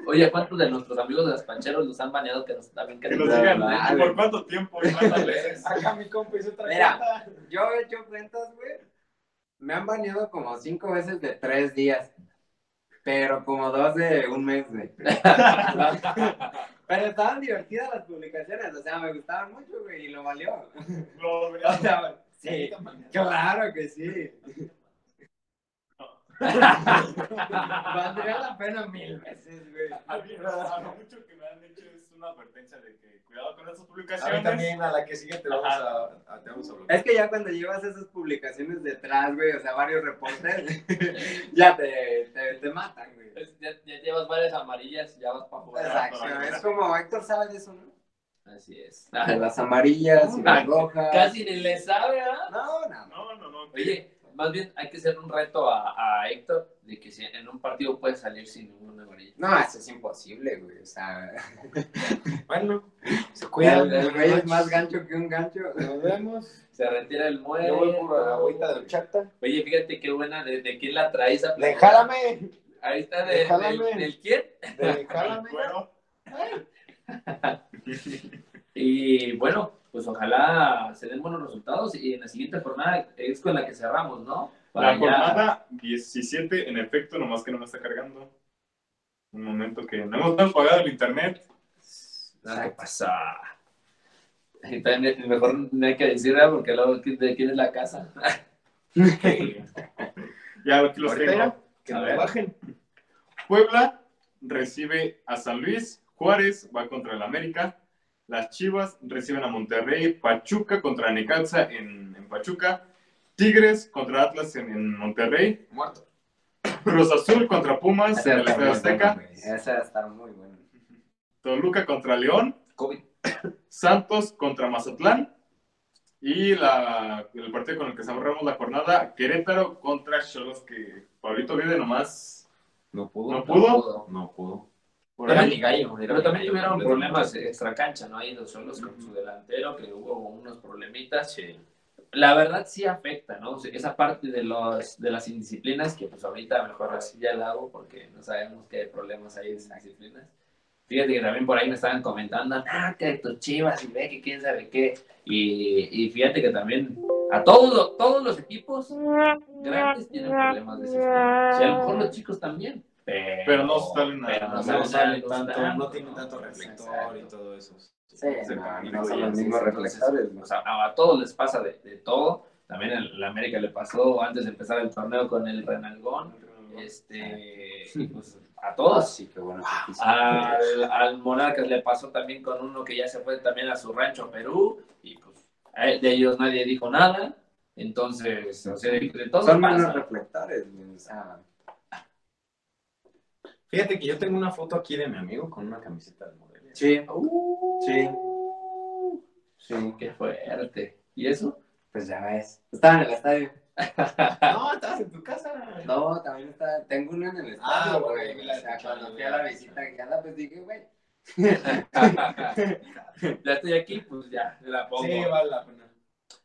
Oye, ¿cuántos de nuestros amigos de los pancheros los han baneado que nos también Que que nos nos digan por cuánto tiempo y cuántas [LAUGHS] veces. Acá mi compa hizo otra Mira. cuenta. Yo he hecho cuentas, güey. Me han baneado como cinco veces de tres días. Pero como dos de un mes, güey. Pero estaban divertidas las publicaciones. O sea, me gustaban mucho, güey. Y lo valió. Lo O sea, sí. Claro que sí. Valdría la pena mil veces, güey. A mí, a lo mucho que me han hecho es una advertencia de que cuidado con esas A mí publicaciones. también, a la que sigue te vamos a, a- te vamos a bloquear. Es que ya cuando llevas esas publicaciones detrás, güey, o sea, varios reportes, [LAUGHS] ya te, te, te matan, güey. Es- Ya, ya llevas varias amarillas y ya vas para afuera. Exacto, es como Héctor sabe de eso, ¿no? Así es. De las amarillas y las rojas. Casi ni le sabe, ¿ah? No, no. No, no, no. Oye, más bien hay que hacer un reto a, a Héctor de que si en un partido puede salir sin ninguna amarilla. No, eso es imposible, güey. O sea, [LAUGHS] Bueno, se el, cuidan. el güey es más gancho que un gancho. Nos vemos. Se retira el muelle. Yo voy por la agüita de horchata. Oye, fíjate qué buena, ¿de, de quién la traes? esa ¡Le playera? jálame! Ahí está, de, del, del quién. ¡Le jálame! Bueno, [LAUGHS] Y bueno, pues ojalá se den buenos resultados y en la siguiente jornada es con la que cerramos, ¿no? la ya- jornada 17, en efecto, nomás que no me está cargando. Un momento que no hemos no pagado el internet. Nada que pasa. Y también, mejor no hay que decir nada porque luego de quién es la casa. [LAUGHS] Ya aquí los Ahorita tengo. ya, que ver. bajen. Puebla recibe a San Luis, Juárez va contra el América, las Chivas reciben a Monterrey, Pachuca contra Necaxa en, en Pachuca, Tigres contra Atlas en, en Monterrey, Muerto. Cruz Azul contra Pumas en el Estadio Azteca. Ese va a estar muy bueno. Toluca contra León, COVID. [COUGHS] Santos contra Mazatlán y la, el partido con el que cerramos la jornada, Querétaro contra Cholos, que Pablito Vive nomás No pudo. no pudo. No pudo. Ahí. mi gallo. Pero mi también gallo tuvieron problemas extra cancha, ¿no? Ahí los solos con su delantero, que hubo unos problemitas. La verdad sí afecta, ¿no? O sea, esa parte de, los, de las indisciplinas, que pues ahorita mejor así ya la hago porque no sabemos que hay problemas ahí de indisciplinas. Fíjate que también por ahí me estaban comentando, ah, que tus chivas y ve que quién sabe qué. Y, y fíjate que también a todos, los- todos los equipos grandes tienen problemas de ese estilo. Sí, a lo mejor los chicos también. Pero, Pero no salen a- pero no a tanto, tanto, no tienen tanto reflector y todo eso. Sí, no, no son los mismos reflectores. O sea, a, a todos les pasa de, de todo. También en la América le pasó antes de empezar el torneo con el Renalgón. Este, pues, a Ah, todos. sí, qué bueno. Al, al Monarcas le pasó también con uno que ya se fue también a su rancho Perú. Y pues a él- de ellos nadie dijo nada. Entonces, o sea, de, de todo Son menos reflectores, sea, Fíjate que yo tengo una foto aquí de mi amigo con una camiseta de Morelia. sí, Uh, Sí. sí, Qué fuerte. ¿Y eso? pues ya ves. Estaba en el estadio. [LAUGHS] No, estabas en tu casa. No, también está, tengo una en el Ah, estadio, güey. la o sea, cuando fui a la visita guiada, pues dije, güey. [LAUGHS] ya estoy aquí, pues ya, la pongo. Sí, vale la pena.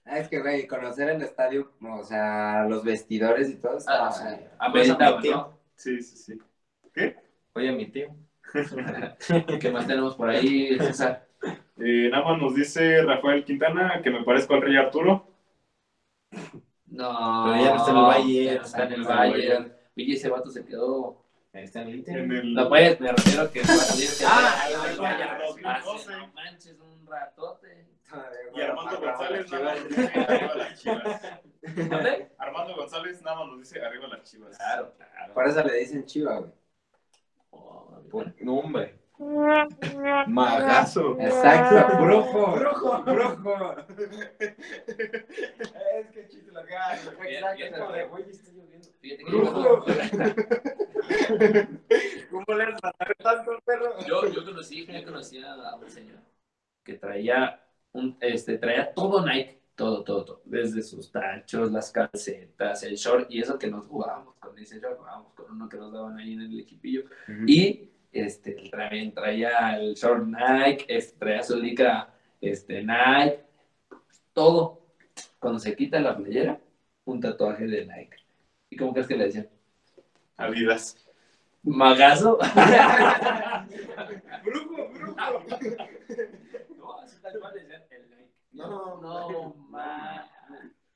Ah, es que, güey, conocer el estadio, o sea, los vestidores y todo, Ah, estaba... sí. Pues Ameritaba, a mi tío. ¿no? Sí, sí, sí. Oye, mi tío. [LAUGHS] ¿Qué más tenemos por ahí, César? Eh, nada más nos dice Rafael Quintana que me parezco al Rey Arturo. No. Pero ya no está en el Bayern. no está en el el Bayern. Oye, ese vato se quedó. Está en el Inter. En el... No puedes, me refiero a que va a salir. que- Ah, el Bayern. Bayern, 2012. sí, No manches, un ratote. Y Armando González nada más nos dice arriba las chivas. ¿Dónde? Armando González nada más nos dice arriba las chivas. Claro, claro. Por eso le dicen chiva, güey. Pues, no, hombre. Magazo. Exacto. Brujo. Brujo. Brujo. es que chiste la gallo. Exacto. Oye, lloviendo. Brujo. ¿Cómo le has tanto perro? Yo, yo conocí, yo conocí a un señor que traía un, este, traía todo Nike todo, todo, todo, desde sus tachos, las calcetas, el short, y eso que nos jugábamos con ese short, jugábamos con uno que nos daban ahí en el equipillo, y este, también traía el short Nike, este, traía su licra este, Nike, todo. Cuando se quita la playera, un tatuaje de Nike. ¿Y cómo crees que le decían? Adidas. ¿Magazo? [LAUGHS] [LAUGHS] Brujo, brujo. no, así tal cual le decían No, No, ma.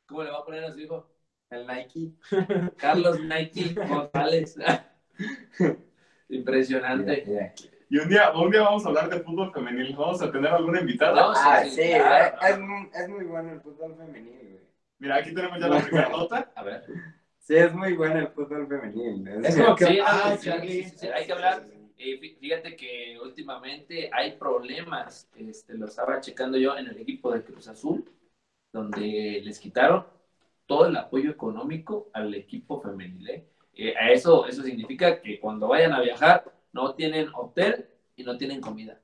¿Cómo le va a poner a su hijo? El Nike. [LAUGHS] Carlos Nike González. [LAUGHS] Impresionante. Y un día, un día vamos a hablar de fútbol femenil. Vamos a tener alguna invitada. No, Ah, sí, sí, claro. es, muy, es muy bueno el fútbol femenil, güey. Mira, aquí tenemos ya la primera [LAUGHS] nota. A ver. Sí, es muy bueno el fútbol femenil. Es como que- Sí, no, ah, sí, sí, sí, sí, hay que hablar. Eh, fí- fíjate que últimamente hay problemas, este, lo estaba checando yo en el equipo de Cruz Azul, donde les quitaron todo el apoyo económico al equipo femenil. ¿eh? Eh, a eso, eso significa que cuando vayan a viajar no tienen hotel y no tienen comida.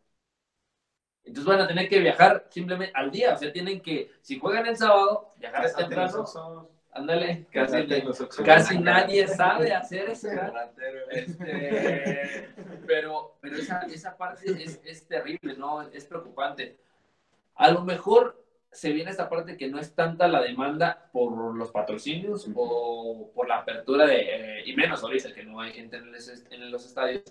Entonces van a tener que viajar simplemente al día, o sea, tienen que, si juegan el sábado, viajar temprano, ándale, casi, casi nadie sabe hacer eso. Este, pero pero esa, esa parte es, es terrible, ¿no? Es preocupante. A lo mejor se viene esta parte que no es tanta la demanda por los patrocinios o por la apertura de, eh, y menos ahorita que no hay gente en los, en los estadios,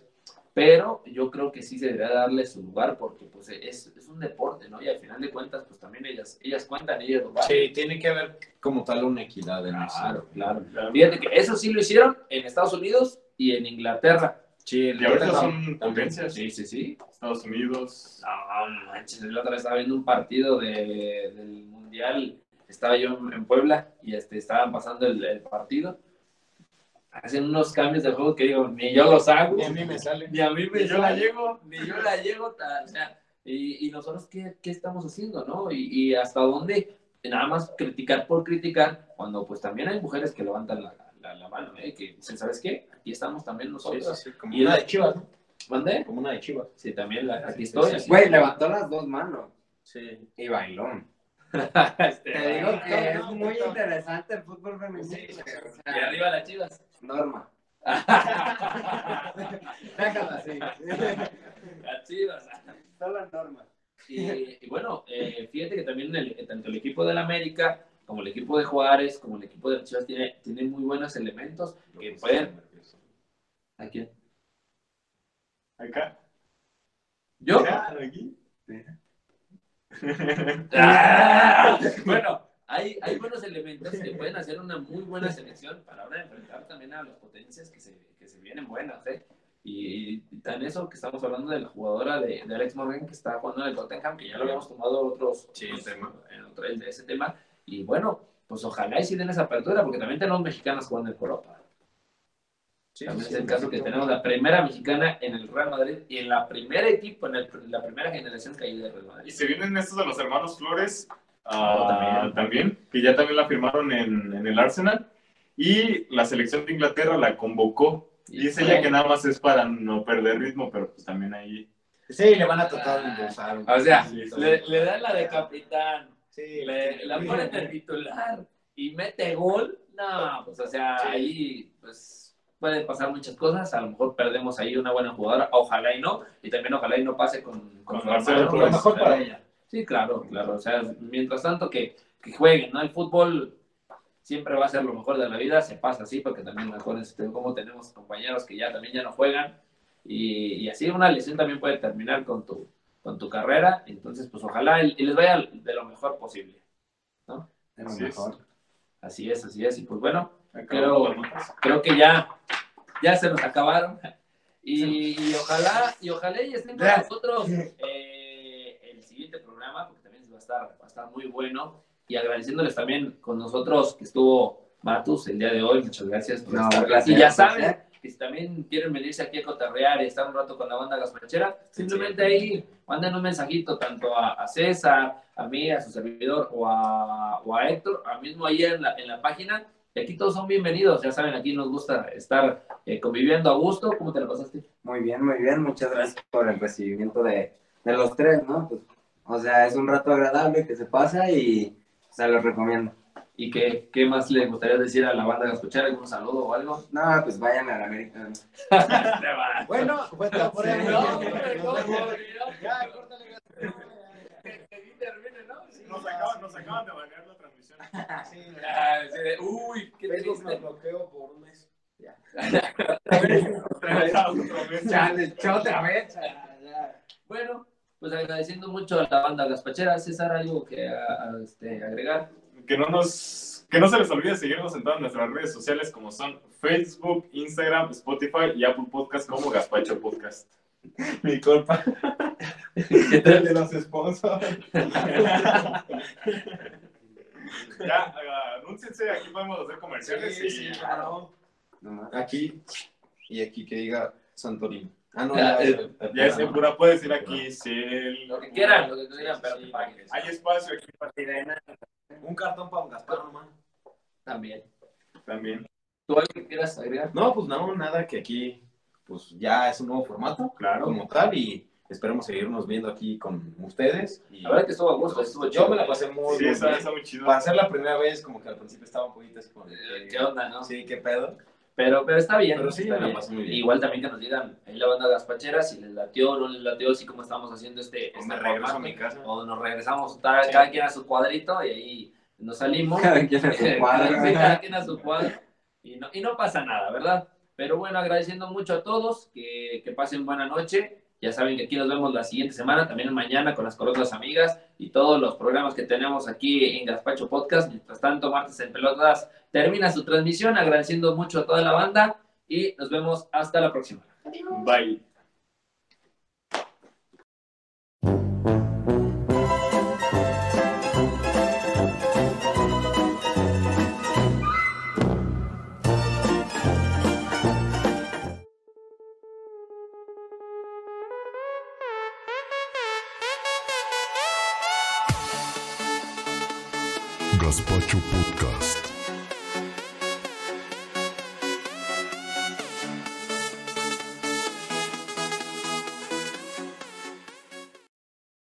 pero yo creo que sí se debería darle su lugar porque pues es, es un deporte, ¿no? Y al final de cuentas, pues también ellas, ellas cuentan, ellas lo valen. Sí, tiene que haber como tal una equidad en Claro, eso. claro. Fíjate que eso sí lo hicieron en Estados Unidos y en Inglaterra. Sí, Y ahorita son potencias. Sí, sí, sí. Estados Unidos. No, no manches, la otra vez estaba viendo un partido de, del Mundial. Estaba yo en, en Puebla y este, estaban pasando el, el partido. Hacen unos cambios de juego que digo, ni yo los hago. Y a mí me sale. Ni a mí me Y yo la llego. Ni yo la llego. ta- o sea, y, y nosotros, ¿qué, qué estamos haciendo? ¿no? Y, y hasta dónde nada más criticar por criticar, cuando pues también hay mujeres que levantan la, la, la mano, ¿eh? que dicen, ¿sabes qué? Aquí estamos también nosotros. sí, sí, como Y una de Chivas, ¿no? ¿Mandé? Como una de Chivas. Sí, también la, aquí Sí, estoy. Güey, levantó las dos manos Sí. y bailó. Este, Te digo que no, es no, muy no. interesante el fútbol femenil. Sí, Y arriba las chivas. Norma. [LAUGHS] Déjalo así. Las chivas. Solo Norma. Y, y bueno, eh, fíjate que también el- tanto el equipo del América como el equipo de Juárez, como el equipo de las Chivas, tiene, tiene muy buenos elementos que pueden... ¿A quién? Acá. ¿Yo? Mira, aquí. ¡Ah! [LAUGHS] Bueno, hay, hay buenos elementos que pueden hacer una muy buena selección para ahora enfrentar también a las potencias que se, que se vienen buenas, ¿eh? Y, y tan eso que estamos hablando de la jugadora de, de Alex Morgan que está jugando en el Tottenham, que ya lo habíamos tomado otros, Sí, otros- tema. en otro- en ese tema. Y bueno, pues ojalá y sí den esa apertura, porque también tenemos mexicanas jugando en Europa. También es el caso que tenemos la primera mexicana en el Real Madrid y en la primera equipo, en, el- en la primera generación que hay del Real Y Madrid. se vienen estos de los hermanos Flores ah, Oh, también. también. que ya también la firmaron en, en el Arsenal. Y la selección de Inglaterra la convocó. Y dice ella que nada más es para no perder ritmo, pero pues también ahí. Sí, le van a tratar de impulsar. un O sea, le, le dan la de capitán, Sí, le, la ponen de titular y mete gol. No, pues o sea, Sí. ahí pues pueden pasar muchas cosas. A lo mejor perdemos ahí una buena jugadora, ojalá y no. Y también ojalá y no pase con, con, Con su Marcelo lo mejor pero- para ella. Sí, claro, claro. O sea, mientras tanto que, que jueguen, ¿no? El fútbol siempre va a ser lo mejor de la vida, se pasa así, porque también acuérdense como tenemos compañeros que ya también ya no juegan, y, y así una lesión también puede terminar con tu, con tu carrera, entonces pues ojalá y, y les vaya de lo mejor posible. Es lo Así es. mejor. Así es, así es, y pues bueno, Notas. creo que ya, ya se nos acabaron. Y, y ojalá, y ojalá y estén con nosotros eh, el siguiente programa, porque también va a estar, va a estar muy bueno. Y agradeciéndoles también con nosotros que estuvo Matus el día de hoy. Muchas gracias por No, estar. gracias, y ya saben que si también quieren venirse aquí a cotarrear y estar un rato con la banda gasparchera, simplemente ahí manden un mensajito tanto a, a César, a mí, a su servidor o a, o a Héctor, a mismo ahí en la, en la página Y aquí todos son bienvenidos, ya saben, aquí nos gusta estar eh, conviviendo a gusto. ¿Cómo te la pasaste? Muy bien, muy bien. Muchas gracias por el recibimiento de, de los tres, ¿no? Pues, o sea, es un rato agradable que se pasa y se los recomiendo. ¿Y qué, qué más le gustaría decir a la banda Gascochera? ¿Algún saludo o algo? No, pues vayan a la América. ¿no? Bueno, pues te por ahí. No, Ya, no, córtale. hombre, Nos acaban, nos acaban de transmisión. Sí, Uy, qué Facebook me bloqueó por un mes. [LAUGHS] Chale, chao otra vez. Ya, ya. Bueno, pues agradeciendo mucho a la banda Gaspachera. César, ¿algo que a- a, este, agregar? Que no nos, que no se les olvide seguirnos en todas nuestras redes sociales como son Facebook, Instagram, Spotify y Apple Podcast como Gaspacho Podcast. Mi culpa. [LAUGHS] El de los sponsors. [LAUGHS] Ya, anúnciense, aquí podemos hacer comerciales Sí, y sí, claro. No más. Aquí y aquí que diga Santorini. Ah, no, Ya, ya, eh, ya es en pura, puedes ir aquí, sí. Lo que quieran, lo que quieran, pero. Hay espacio aquí para Un cartón para un Gaspar nomás. También. también. ¿Tú algo que quieras agregar? No, pues no, nada, que aquí pues ya es un nuevo formato, Claro. como tal, y esperemos seguirnos viendo aquí con ustedes. Y La verdad que estuvo a gusto, estuvo yo chido. me la pasé muy Sí, bien. está, está muy chido. Para ser la primera vez, como que al principio estaba un poquito así como de Eh, ¿Qué onda, no? Sí, qué pedo. Pero, pero está bien. Pero sí, está me la bien. pasé muy bien. Igual también que nos digan ahí la banda Gaspachera si les latió o no les latió, así como estamos haciendo este. O este me regreso a formato. mi casa. O nos regresamos cada, Sí. cada quien a su cuadrito y ahí nos salimos. Cada quien a su [LAUGHS] cuadro. Sí, [LAUGHS] cada quien a su cuadro. Y no, y no pasa nada, ¿verdad? Pero bueno, agradeciendo mucho a todos, que, que pasen buena noche. Ya saben que aquí nos vemos la siguiente semana, también mañana con las colosas amigas y todos los programas que tenemos aquí en Gaspacho Podcast. Mientras tanto, Martes en Pelotas termina su transmisión, agradeciendo mucho a toda la banda y nos vemos hasta la próxima. Bye.